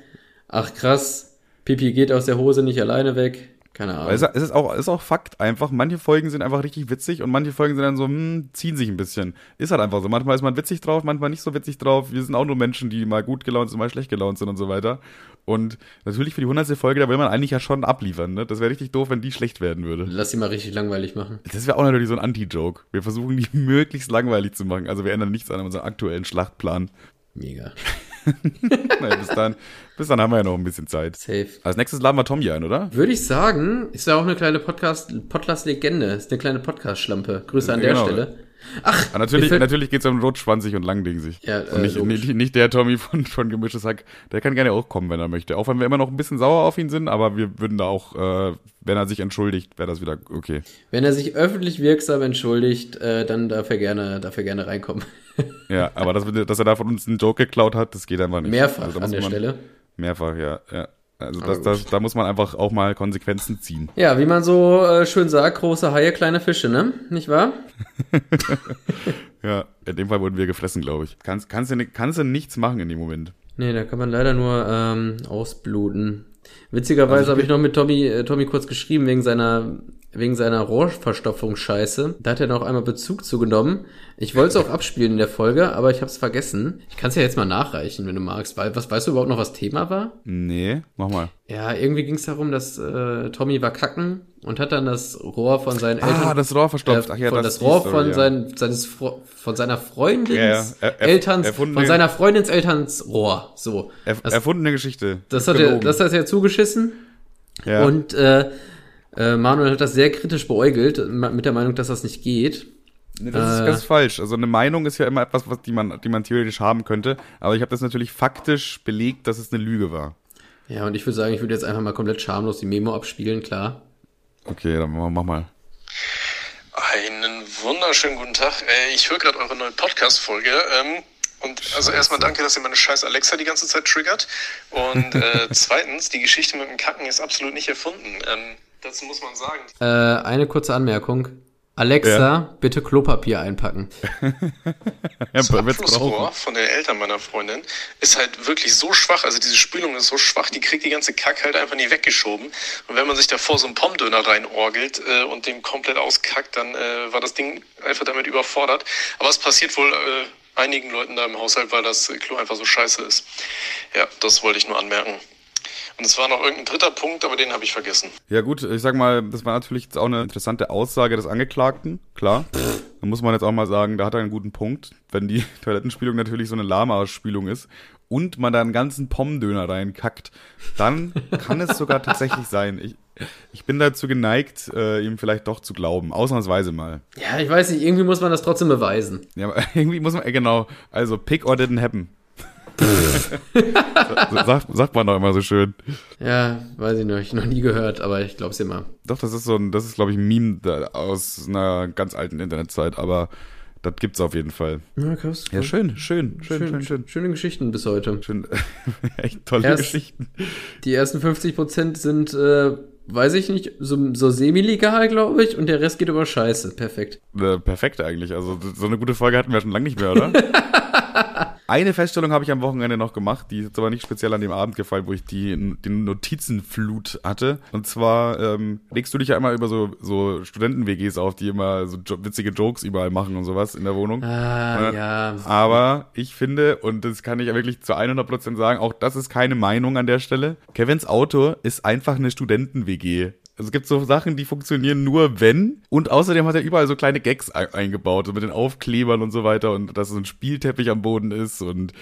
Ach krass, Pipi geht aus der Hose nicht alleine weg. Keine Ahnung. Weil es, ist auch, ist auch Fakt einfach. Manche Folgen sind einfach richtig witzig und manche Folgen sind dann so, hm, ziehen sich ein bisschen. Ist halt einfach so. Manchmal ist man witzig drauf, manchmal nicht so witzig drauf. Wir sind auch nur Menschen, die mal gut gelaunt sind, mal schlecht gelaunt sind und so weiter. Und natürlich für die hundertste Folge, da will man eigentlich ja schon abliefern, ne? Das wäre richtig doof, wenn die schlecht werden würde. Lass sie mal richtig langweilig machen. Das wäre auch natürlich so ein Anti-Joke. Wir versuchen, die möglichst langweilig zu machen. Also wir ändern nichts an unserem aktuellen Schlachtplan. Mega. naja, bis dann, bis dann haben wir ja noch ein bisschen Zeit. Safe. Als nächstes laden wir Tommy ein, oder? Würde ich sagen, ist ja auch eine kleine Podcast, Podcast-Legende. Ist eine kleine Podcast-Schlampe. Grüße an der Genau. Stelle. Ach, Ah, natürlich, natürlich geht's um rotschwanzig und langdingsig. Ja, und äh, nicht, nicht, nicht der Tommy von, von Gemischtes Hack. Der kann gerne auch kommen, wenn er möchte. Auch wenn wir immer noch ein bisschen sauer auf ihn sind, aber wir würden da auch, äh, wenn er sich entschuldigt, wäre das wieder okay. Wenn er sich öffentlich wirksam entschuldigt, äh, dann darf er gerne, darf er gerne reinkommen. Ja, aber dass, dass er da von uns einen Joke geklaut hat, das geht einfach nicht. Mehrfach Also an der Stelle. Mehrfach, ja. ja. Also Aber das, das, da muss man einfach auch mal Konsequenzen ziehen. Ja, wie man so äh, schön sagt, große Haie, kleine Fische, ne? Nicht wahr? Ja, in dem Fall wurden wir gefressen, glaube ich. Kannst, kannst, du, kannst du nichts machen in dem Moment. Nee, da kann man leider nur ähm, ausbluten. Witzigerweise Also habe ich noch mit Tommy, äh, Tommy kurz geschrieben wegen seiner wegen seiner Rohrverstopfungsscheiße. Da hat er noch einmal Bezug zugenommen. Ich wollte es auch abspielen in der Folge, aber ich habe es vergessen. Ich kann es ja jetzt mal nachreichen, wenn du magst. Weil, was weißt du überhaupt noch, was Thema war? Nee, mach mal. Ja, irgendwie ging es darum, dass äh, Tommy war kacken und hat dann das Rohr von seinen Eltern. Ah, das Rohr verstopft. Äh, Ach ja, von das das, Rohr von, ja. sein, seines, von seiner Freundins Ja, ja. Er- er- Elterns, von seiner Freundins Elterns Rohr. So. Erf Das, erfundene Geschichte. das hat er, das hat er zugeschissen ja. und äh, äh, Manuel hat das sehr kritisch beäugelt, mit der Meinung, dass das nicht geht. Nee, das ist Äh. ganz falsch. Also eine Meinung ist ja immer etwas, was die man, die man theoretisch haben könnte. Aber ich habe das natürlich faktisch belegt, dass es eine Lüge war. Ja, und ich würde sagen, ich würde jetzt einfach mal komplett schamlos die Memo abspielen, klar. Okay, dann mach, mach mal. Einen wunderschönen guten Tag. Äh, Ich höre gerade eure neue Podcast-Folge. ähm, Und also erstmal danke, dass ihr meine scheiß Alexa die ganze Zeit triggert. Und äh, zweitens, die Geschichte mit dem Kacken ist absolut nicht erfunden. Ähm, dazu muss man sagen. Äh, eine kurze Anmerkung. Alexa, ja. bitte Klopapier einpacken. ja, das Abflussrohr von den Eltern meiner Freundin ist halt wirklich so schwach, also diese Spülung ist so schwach, die kriegt die ganze Kack halt einfach nie weggeschoben. Und wenn man sich davor so einen Pommdöner reinorgelt äh, und den komplett auskackt, dann äh, war das Ding einfach damit überfordert. Aber es passiert wohl äh, einigen Leuten da im Haushalt, weil das Klo einfach so scheiße ist. Ja, das wollte ich nur anmerken. Und es war noch irgendein dritter Punkt, aber den habe ich vergessen. Ja gut, ich sag mal, das war natürlich jetzt auch eine interessante Aussage des Angeklagten, klar. Da muss man jetzt auch mal sagen, da hat er einen guten Punkt. Wenn die Toilettenspülung natürlich so eine Lama-Spülung ist und man da einen ganzen Pommdöner reinkackt, dann kann es sogar tatsächlich sein. Ich, ich bin dazu geneigt, äh, ihm vielleicht doch zu glauben. Ausnahmsweise mal. Ja, ich weiß nicht, irgendwie muss man das trotzdem beweisen. Ja, aber irgendwie muss man, äh, genau. Also, pick or didn't happen. Sagt, sagt man doch immer so schön. Ja, weiß ich noch, ich noch nie gehört, aber ich glaub's immer. Doch, das ist so ein, das ist glaube ich ein Meme aus einer ganz alten Internetzeit, aber das gibt's auf jeden Fall. Ja, krass. Ja, schön, schön, schön, schön, schön. schön. Schöne Geschichten bis heute. Schön, echt tolle Erst, Geschichten. Die ersten 50 Prozent sind, äh, weiß ich nicht, so, so semi-legal, glaube ich, und der Rest geht über Scheiße. Perfekt. Äh, perfekt eigentlich. Also so eine gute Folge hatten wir schon lange nicht mehr, oder? Eine Feststellung habe ich am Wochenende noch gemacht, die ist jetzt aber nicht speziell an dem Abend gefallen, wo ich die, die Notizenflut hatte. Und zwar ähm, legst du dich ja immer über so, so Studenten-WGs auf, die immer so jo witzige Jokes überall machen und sowas in der Wohnung. Ah, äh, ja. Aber ich finde, und das kann ich ja wirklich zu 100% sagen, auch das ist keine Meinung an der Stelle. Kevins Auto ist einfach eine Studenten-WG. Also es gibt so Sachen, die funktionieren nur wenn. Und außerdem hat er überall so kleine Gags eingebaut, mit den Aufklebern und so weiter und dass so ein Spielteppich am Boden ist. Und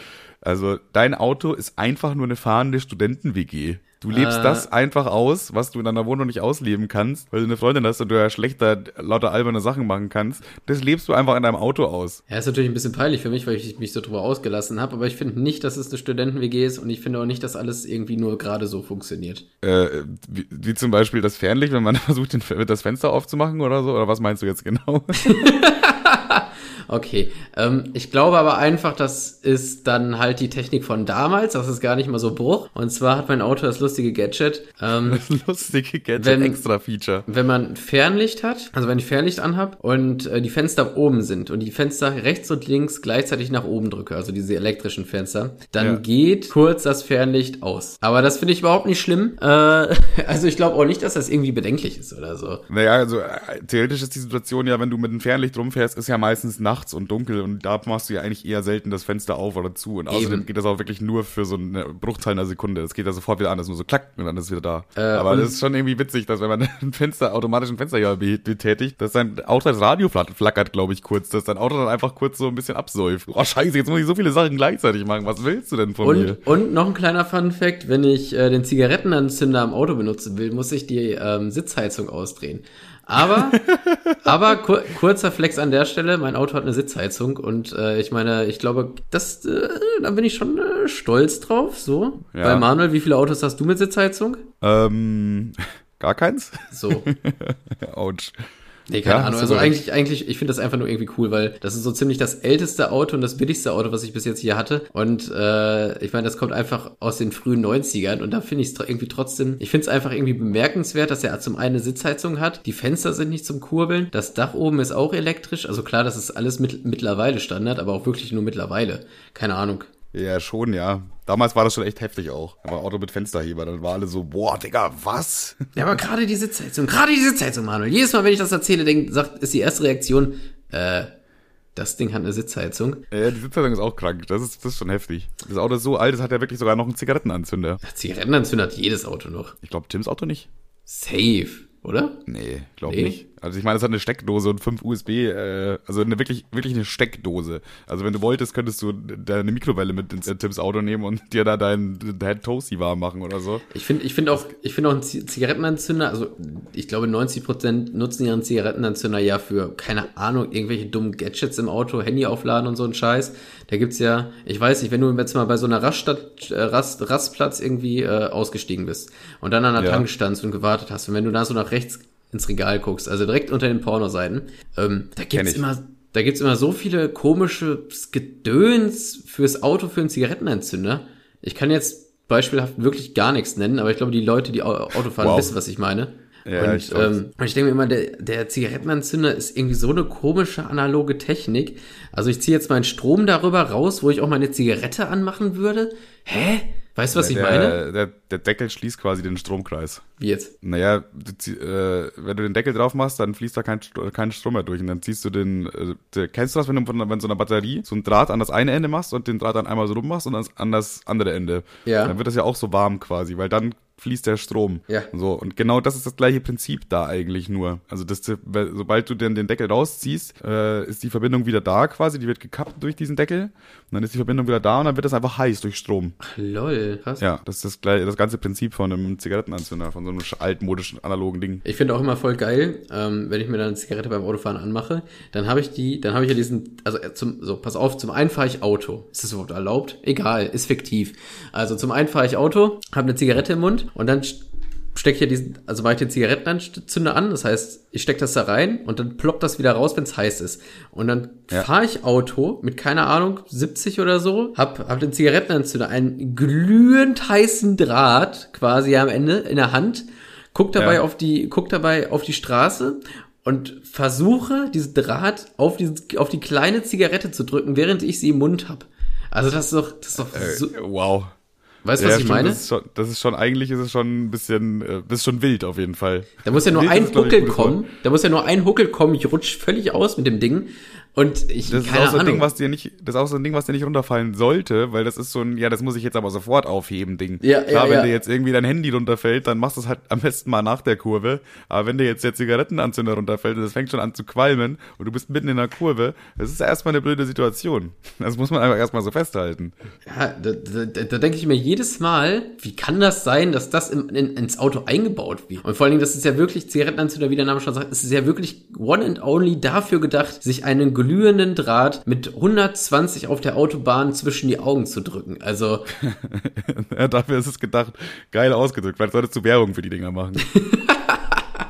also dein Auto ist einfach nur eine fahrende Studenten-WG. Du lebst äh, das einfach aus, was du in deiner Wohnung nicht ausleben kannst, weil du eine Freundin hast und du ja schlechter lauter alberne Sachen machen kannst. Das lebst du einfach in deinem Auto aus. Ja, ist natürlich ein bisschen peinlich für mich, weil ich mich so drüber ausgelassen habe, aber ich finde nicht, dass es eine Studenten-WG ist und ich finde auch nicht, dass alles irgendwie nur gerade so funktioniert. Äh, wie, wie, zum Beispiel das Fernlicht, wenn man versucht, den, das Fenster aufzumachen oder so, oder was meinst du jetzt genau? Okay, ähm, ich glaube aber einfach, das ist dann halt die Technik von damals, das ist gar nicht mal so Bruch. Und zwar hat mein Auto das lustige Gadget. Ähm, das lustige Gadget, wenn, extra Feature. Wenn man Fernlicht hat, also wenn ich Fernlicht anhab und äh, die Fenster oben sind und die Fenster rechts und links gleichzeitig nach oben drücke, also diese elektrischen Fenster, dann ja. geht kurz das Fernlicht aus. Aber das finde ich überhaupt nicht schlimm. Äh, also ich glaube auch nicht, dass das irgendwie bedenklich ist oder so. Naja, also äh, theoretisch ist die Situation ja, wenn du mit dem Fernlicht rumfährst, ist ja meistens Nacht nachts und dunkel und da machst du ja eigentlich eher selten das Fenster auf oder zu. Und außerdem Eben. geht das auch wirklich nur für so eine Bruchteil einer Sekunde. Es geht ja sofort wieder an, das ist nur so klack und dann ist es wieder da. Äh, Aber das ist schon irgendwie witzig, dass wenn man ein Fenster, automatisch ein Fenster ja betätigt, dass sein Auto das Radio flackert, glaube ich, kurz, dass dein Auto dann einfach kurz so ein bisschen absäuft. Oh scheiße, jetzt muss ich so viele Sachen gleichzeitig machen. Was willst du denn von und, mir? Und noch ein kleiner Fun Fact, wenn ich äh, den Zigarettenanzünder am Auto benutzen will, muss ich die ähm, Sitzheizung ausdrehen. Aber, aber kur kurzer Flex an der Stelle, mein Auto hat eine Sitzheizung und äh, ich meine, ich glaube, das, äh, da bin ich schon äh, stolz drauf. So. Ja. Bei Manuel, wie viele Autos hast du mit Sitzheizung? Ähm, gar keins. So. Autsch. Nee, keine ja, Ahnung. Also eigentlich, eigentlich, ich finde das einfach nur irgendwie cool, weil das ist so ziemlich das älteste Auto und das billigste Auto, was ich bis jetzt hier hatte. Und äh, ich meine, das kommt einfach aus den frühen 90ern und da finde ich es irgendwie trotzdem, ich finde es einfach irgendwie bemerkenswert, dass er zum einen eine Sitzheizung hat, die Fenster sind nicht zum Kurbeln, das Dach oben ist auch elektrisch. Also klar, das ist alles mit, mittlerweile Standard, aber auch wirklich nur mittlerweile. Keine Ahnung. Ja, schon, ja. Damals war das schon echt heftig auch. Da war Auto mit Fensterheber. Dann war alle so, boah, Digga, was? Ja, aber gerade die Sitzheizung, gerade die Sitzheizung, Manuel. Jedes Mal, wenn ich das erzähle, denk, sagt, ist die erste Reaktion, äh, das Ding hat eine Sitzheizung. Ja, die Sitzheizung ist auch krank. Das ist, das ist schon heftig. Das Auto ist so alt, es hat ja wirklich sogar noch einen Zigarettenanzünder. Zigarettenanzünder hat jedes Auto noch. Ich glaube, Tims Auto nicht. Safe, oder? Nee, glaube nee. nicht. Also ich meine, es hat eine Steckdose und fünf USB, äh, also eine wirklich, wirklich eine Steckdose. Also wenn du wolltest, könntest du deine Mikrowelle mit ins Tims Auto nehmen und dir da dein, dein Toasty warm machen oder so. Ich finde, ich finde auch, ich finde auch einen Zigarettenanzünder, also ich glaube 90 Prozent nutzen ihren Zigarettenanzünder ja für, keine Ahnung, irgendwelche dummen Gadgets im Auto, Handy aufladen und so ein Scheiß. Da gibt's ja, ich weiß nicht, wenn du jetzt mal bei so einer Raststadt, äh, Rast, Rastplatz irgendwie äh, ausgestiegen bist und dann an der ja. Tank standst und gewartet hast und wenn du da so nach rechts ins Regal guckst, also direkt unter den Pornoseiten, ähm, da gibt's immer Da gibt's immer so viele komische Gedöns fürs Auto für einen Zigarettenentzünder. Ich kann jetzt beispielhaft wirklich gar nichts nennen, aber ich glaube, die Leute, die Auto fahren, wow. wissen, was ich meine. Ja, und ich, ähm, ich denke mir immer, der, der Zigarettenanzünder ist irgendwie so eine komische analoge Technik. Also ich ziehe jetzt meinen Strom darüber raus, wo ich auch meine Zigarette anmachen würde. Hä? Weißt du, was ja, ich meine? Der, der Deckel schließt quasi den Stromkreis. Wie jetzt? Naja, du, äh, wenn du den Deckel drauf machst, dann fließt da kein, kein Strom mehr durch. Und dann ziehst du den, äh, kennst du das, wenn du von wenn so einer Batterie so einen Draht an das eine Ende machst und den Draht dann einmal so rum machst und an das andere Ende? Ja. Dann wird das ja auch so warm quasi, weil dann fließt der Strom. Ja. So, und genau das ist das gleiche Prinzip da eigentlich nur. Also, das, sobald du den, den Deckel rausziehst, äh, ist die Verbindung wieder da quasi, die wird gekappt durch diesen Deckel. Und dann ist die Verbindung wieder da und dann wird das einfach heiß durch Strom. Ach, lol, krass. Ja, das ist das, gleiche, das ganze Prinzip von einem Zigarettenanzünder, von so einem altmodischen, analogen Ding. Ich finde auch immer voll geil, ähm, wenn ich mir dann eine Zigarette beim Autofahren anmache, dann habe ich die, dann habe ich ja diesen, also äh, zum, so, pass auf, zum einen fahre ich Auto. Ist das überhaupt erlaubt? Egal, ist fiktiv. Also zum einen fahre ich Auto, habe eine Zigarette im Mund und dann stecke ich ja diesen, also mache ich den Zigarettenanzünder an, das heißt, ich stecke das da rein und dann ploppt das wieder raus, wenn es heiß ist. Und dann ja. fahre ich Auto mit, keine Ahnung, 70 oder so, hab, hab den Zigarettenanzünder, einen glühend heißen Draht quasi am Ende in der Hand, guck dabei ja. auf die, guck dabei auf die Straße und versuche, diesen Draht auf, diesen, auf die kleine Zigarette zu drücken, während ich sie im Mund hab. Also das ist doch, das ist doch äh, so, wow. Weißt du, ja, was ich stimmt, meine? Das ist, schon, das ist schon, eigentlich ist es schon ein bisschen, äh, das ist schon wild auf jeden Fall. Da muss ja nur wild ein Huckel kommen. Da muss ja nur ein Huckel kommen. Ich rutsch völlig aus mit dem Ding. Und ich, das ist auch so ein Ding, was dir nicht, das ist auch so ein Ding, was dir nicht runterfallen sollte, weil das ist so ein, ja, das muss ich jetzt aber sofort aufheben, Ding. Ja, Klar, ja, wenn ja. dir jetzt irgendwie dein Handy runterfällt, dann machst du es halt am besten mal nach der Kurve. Aber wenn dir jetzt der Zigarettenanzünder runterfällt und das fängt schon an zu qualmen und du bist mitten in der Kurve, das ist erstmal eine blöde Situation. Das muss man einfach erstmal so festhalten. Ja, da, da, da denke ich mir jedes Mal, wie kann das sein, dass das in, in, ins Auto eingebaut wird? Und vor allen Dingen, das ist ja wirklich, Zigarettenanzünder, wie der Name schon sagt, es ist ja wirklich one and only dafür gedacht, sich einen glühenden Draht mit 120 auf der Autobahn zwischen die Augen zu drücken. Also. ja, dafür ist es gedacht. Geil ausgedrückt. Vielleicht solltest du Werbung für die Dinger machen.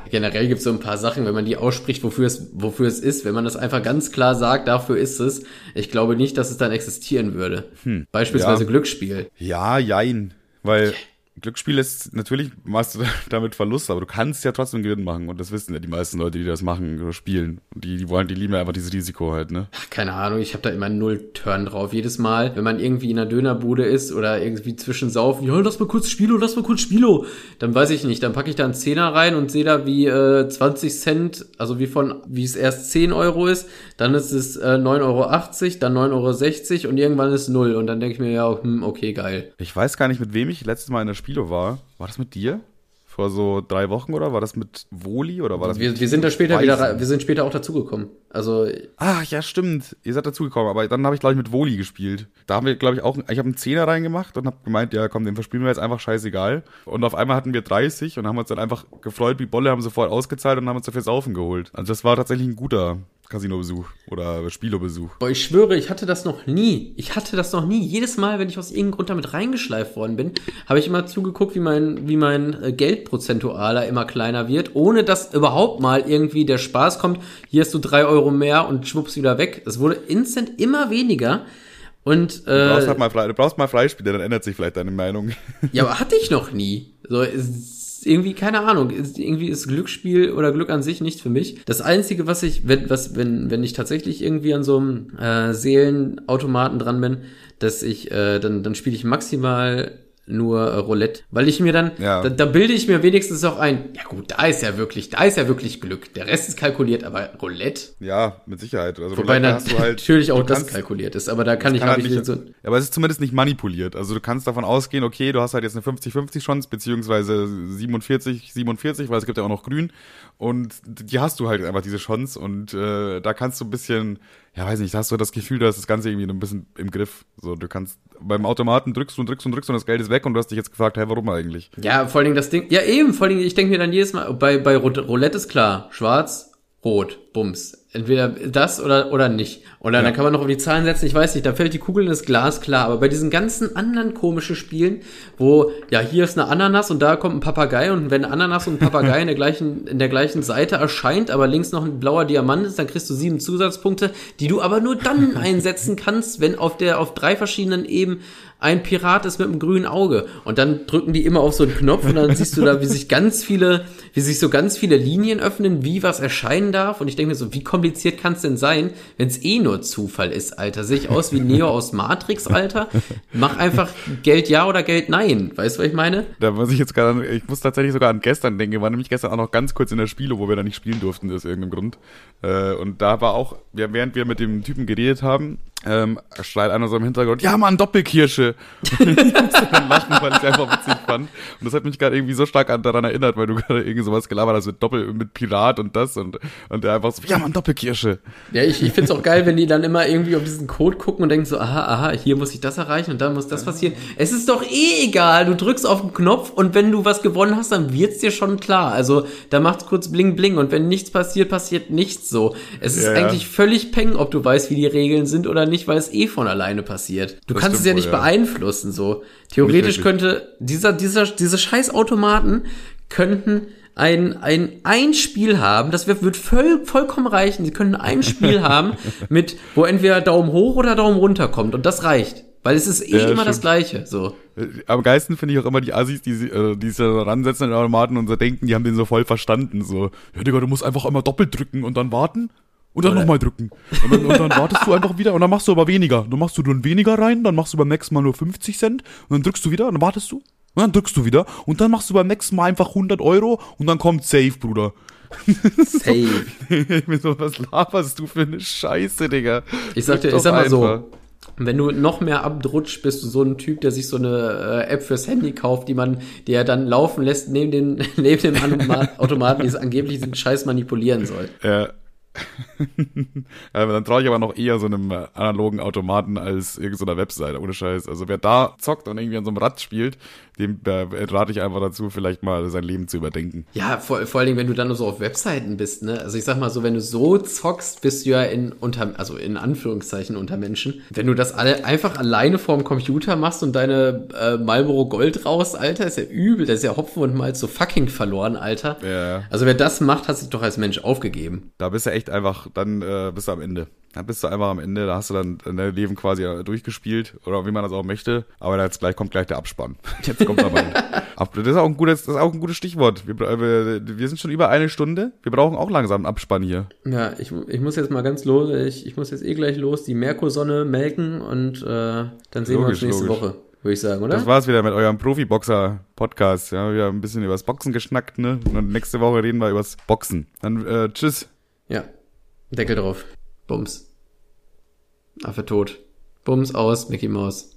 Generell gibt es so ein paar Sachen, wenn man die ausspricht, wofür es, wofür es ist, wenn man das einfach ganz klar sagt, dafür ist es. Ich glaube nicht, dass es dann existieren würde. Hm, Beispielsweise ja. Glücksspiel. Ja, jein. Weil Glücksspiel ist, natürlich machst du damit Verlust, aber du kannst ja trotzdem Gewinn machen. Und das wissen ja die meisten Leute, die das machen oder spielen. Die, die wollen, die lieben ja einfach dieses Risiko halt, ne? Keine Ahnung, ich habe da immer null Turn drauf. Jedes Mal, wenn man irgendwie in einer Dönerbude ist oder irgendwie zwischen Saufen, ja, lass mal kurz Spielo, lass mal kurz Spielo. Dann weiß ich nicht, dann packe ich da einen Zehner rein und sehe da wie äh, 20 Cent, also wie von, wie es erst 10 Euro ist, dann ist es äh, 9,80 Euro, dann 9,60 Euro und irgendwann ist null. Und dann denke ich mir, ja, hm, okay, geil. Ich weiß gar nicht, mit wem ich letztes Mal in der Spilo war. War das mit dir? Vor so drei Wochen oder war das mit Woli oder war das wir, wir sind da später Weißen? wieder wir sind später auch dazugekommen. Also Ach ja, stimmt. Ihr seid dazugekommen, aber dann habe ich glaube ich mit Woli gespielt. Da haben wir glaube ich auch ich habe einen Zehner reingemacht und habe gemeint, ja, komm, den verspielen wir jetzt einfach scheißegal. Und auf einmal hatten wir 30 und haben uns dann einfach gefreut, wie Bolle haben sofort ausgezahlt und haben uns dafür Saufen geholt. Also das war tatsächlich ein guter Casino-Besuch oder Spielobesuch. Boah, ich schwöre, ich hatte das noch nie. Ich hatte das noch nie. Jedes Mal, wenn ich aus irgendeinem Grund damit reingeschleift worden bin, habe ich immer zugeguckt, wie mein, wie mein äh, Geldprozentualer immer kleiner wird, ohne dass überhaupt mal irgendwie der Spaß kommt, hier hast du drei Euro mehr und schwupps wieder weg. Es wurde instant immer weniger. Und, äh, du, brauchst halt mal, du brauchst mal Freispiele, dann ändert sich vielleicht deine Meinung. Ja, aber hatte ich noch nie. So, ist, irgendwie, keine Ahnung, ist, irgendwie ist Glücksspiel oder Glück an sich nicht für mich. Das Einzige, was ich, wenn, was, wenn, wenn ich tatsächlich irgendwie an so einem äh, Seelenautomaten dran bin, dass ich, äh, dann, dann spiele ich maximal nur äh, Roulette, weil ich mir dann, ja. da, da bilde ich mir wenigstens auch ein, ja gut, da ist ja wirklich, da ist ja wirklich Glück. Der Rest ist kalkuliert, aber Roulette? Ja, mit Sicherheit. Also Wobei du halt, natürlich auch das kalkuliert ist, aber da kann ich, kann halt nicht, so. Ja, aber es ist zumindest nicht manipuliert. Also du kannst davon ausgehen, okay, du hast halt jetzt eine 50-50 Chance, beziehungsweise 47, 47, weil es gibt ja auch noch Grün. Und die hast du halt einfach diese Chance und äh, da kannst du ein bisschen, ja weiß nicht, da hast du das Gefühl, da ist das Ganze irgendwie ein bisschen im Griff. So, du kannst beim Automaten drückst und drückst und drückst und das Geld ist weg und du hast dich jetzt gefragt, hey, warum eigentlich? Ja, vor allen Dingen das Ding, ja eben, vor allen Dingen, ich denke mir dann jedes Mal, bei, bei Roulette ist klar, schwarz, rot. Bums. Entweder das oder, oder nicht. Und dann, ja. dann kann man noch auf die Zahlen setzen, ich weiß nicht, da fällt die Kugel in das Glas, klar. Aber bei diesen ganzen anderen komischen Spielen, wo, ja, hier ist eine Ananas und da kommt ein Papagei und wenn Ananas und ein Papagei in der gleichen, in der gleichen Seite erscheint, aber links noch ein blauer Diamant ist, dann kriegst du sieben Zusatzpunkte, die du aber nur dann einsetzen kannst, wenn auf der, auf drei verschiedenen Ebenen ein Pirat ist mit einem grünen Auge. Und dann drücken die immer auf so einen Knopf und dann siehst du da, wie sich ganz viele, wie sich so ganz viele Linien öffnen, wie was erscheinen darf. Und ich denke mir so, wie kompliziert kann es denn sein, wenn es eh nur Zufall ist, Alter? Sehe ich aus wie Neo aus Matrix, Alter? Mach einfach Geld ja oder Geld nein. Weißt du, was ich meine? Da muss ich jetzt gerade, ich muss tatsächlich sogar an gestern denken. Wir waren nämlich gestern auch noch ganz kurz in der Spiele, wo wir da nicht spielen durften, aus irgendeinem Grund. Äh, und da war auch, während wir mit dem Typen geredet haben, ähm, schreit einer so im Hintergrund, ja Mann, Doppelkirsche. Und ich musste dann lachen, weil ich einfach witzig fand. Und das hat mich gerade irgendwie so stark daran erinnert, weil du gerade irgendwie sowas gelabert hast mit Doppel, mit Pirat und das und, und der einfach so, ja Mann, Doppelkirsche. Ja, ich, ich find's auch geil, wenn die dann immer irgendwie auf diesen Code gucken und denken so, aha, aha, hier muss ich das erreichen und da muss das passieren. Es ist doch eh egal, du drückst auf den Knopf und wenn du was gewonnen hast, dann wird's dir schon klar. Also da macht's kurz bling bling und wenn nichts passiert, passiert nichts so. Es ist ja, eigentlich völlig peng, ob du weißt, wie die Regeln sind oder nicht nicht, weil es eh von alleine passiert. Du das kannst es ja nicht wohl, ja. beeinflussen, so. Theoretisch könnte dieser, dieser, diese Scheißautomaten könnten ein, ein, ein Spiel haben, das wird, wird voll, vollkommen reichen. Sie können ein Spiel haben, mit, wo entweder Daumen hoch oder Daumen runter kommt und das reicht. Weil es ist eh ja, immer stimmt. das Gleiche, so. Am geilsten finde ich auch immer die Assis, die, äh, die sich da ransetzen in den Automaten und so denken, die haben den so voll verstanden, so. Ja, Digga, du musst einfach immer doppelt drücken und dann warten und dann nochmal drücken. Und dann, und dann wartest du einfach wieder und dann machst du aber weniger. Dann machst du dann weniger rein, dann machst du beim nächsten Mal nur 50 Cent und dann drückst du wieder und dann wartest du. Und dann drückst du wieder und dann machst du beim nächsten Mal einfach 100 Euro und dann kommt Safe, Bruder. Safe. so, was laberst du für eine Scheiße, Digga? Ich sag dir, ich sag mal so, wenn du noch mehr abrutscht, bist du so ein Typ, der sich so eine äh, App fürs Handy kauft, die man, die er dann laufen lässt neben den, neben dem Automaten, die es angeblich den Scheiß manipulieren soll. Ja, ja, dann traue ich aber noch eher so einem äh, analogen Automaten als irgendeiner Webseite, ohne Scheiß. Also wer da zockt und irgendwie an so einem Rad spielt, dem rate ich einfach dazu, vielleicht mal sein Leben zu überdenken. Ja, vor, vor allen Dingen, wenn du dann nur so auf Webseiten bist, ne? Also ich sag mal so, wenn du so zockst, bist du ja in unter, also in Anführungszeichen unter Menschen. Wenn du das alle einfach alleine vorm Computer machst und deine äh, Marlboro Gold raus, Alter, ist ja übel, das ist ja Hopfen und Malz so fucking verloren, Alter. Ja. Also wer das macht, hat sich doch als Mensch aufgegeben. Da bist du echt einfach, dann äh, bist du am Ende. Da bist du einfach am Ende, da hast du dann dein Leben quasi durchgespielt oder wie man das auch möchte. Aber jetzt gleich kommt gleich der Abspann. Jetzt kommt aber. das ist auch ein gutes, das ist auch ein gutes Stichwort. Wir, wir, wir sind schon über eine Stunde. Wir brauchen auch langsam einen Abspann hier. Ja, ich, ich muss jetzt mal ganz los. Ich, ich muss jetzt eh gleich los die Merkursonne melken und äh, dann sehen logisch, wir uns nächste logisch. Woche würde ich sagen, oder? Das war's wieder mit eurem Profi-Boxer-Podcast. Ja, wir haben ein bisschen übers Boxen geschnackt, ne? Und nächste Woche reden wir übers Boxen. Dann äh, tschüss. Ja. Deckel drauf. Bums. Affe tot. Bums aus, Mickey Mouse.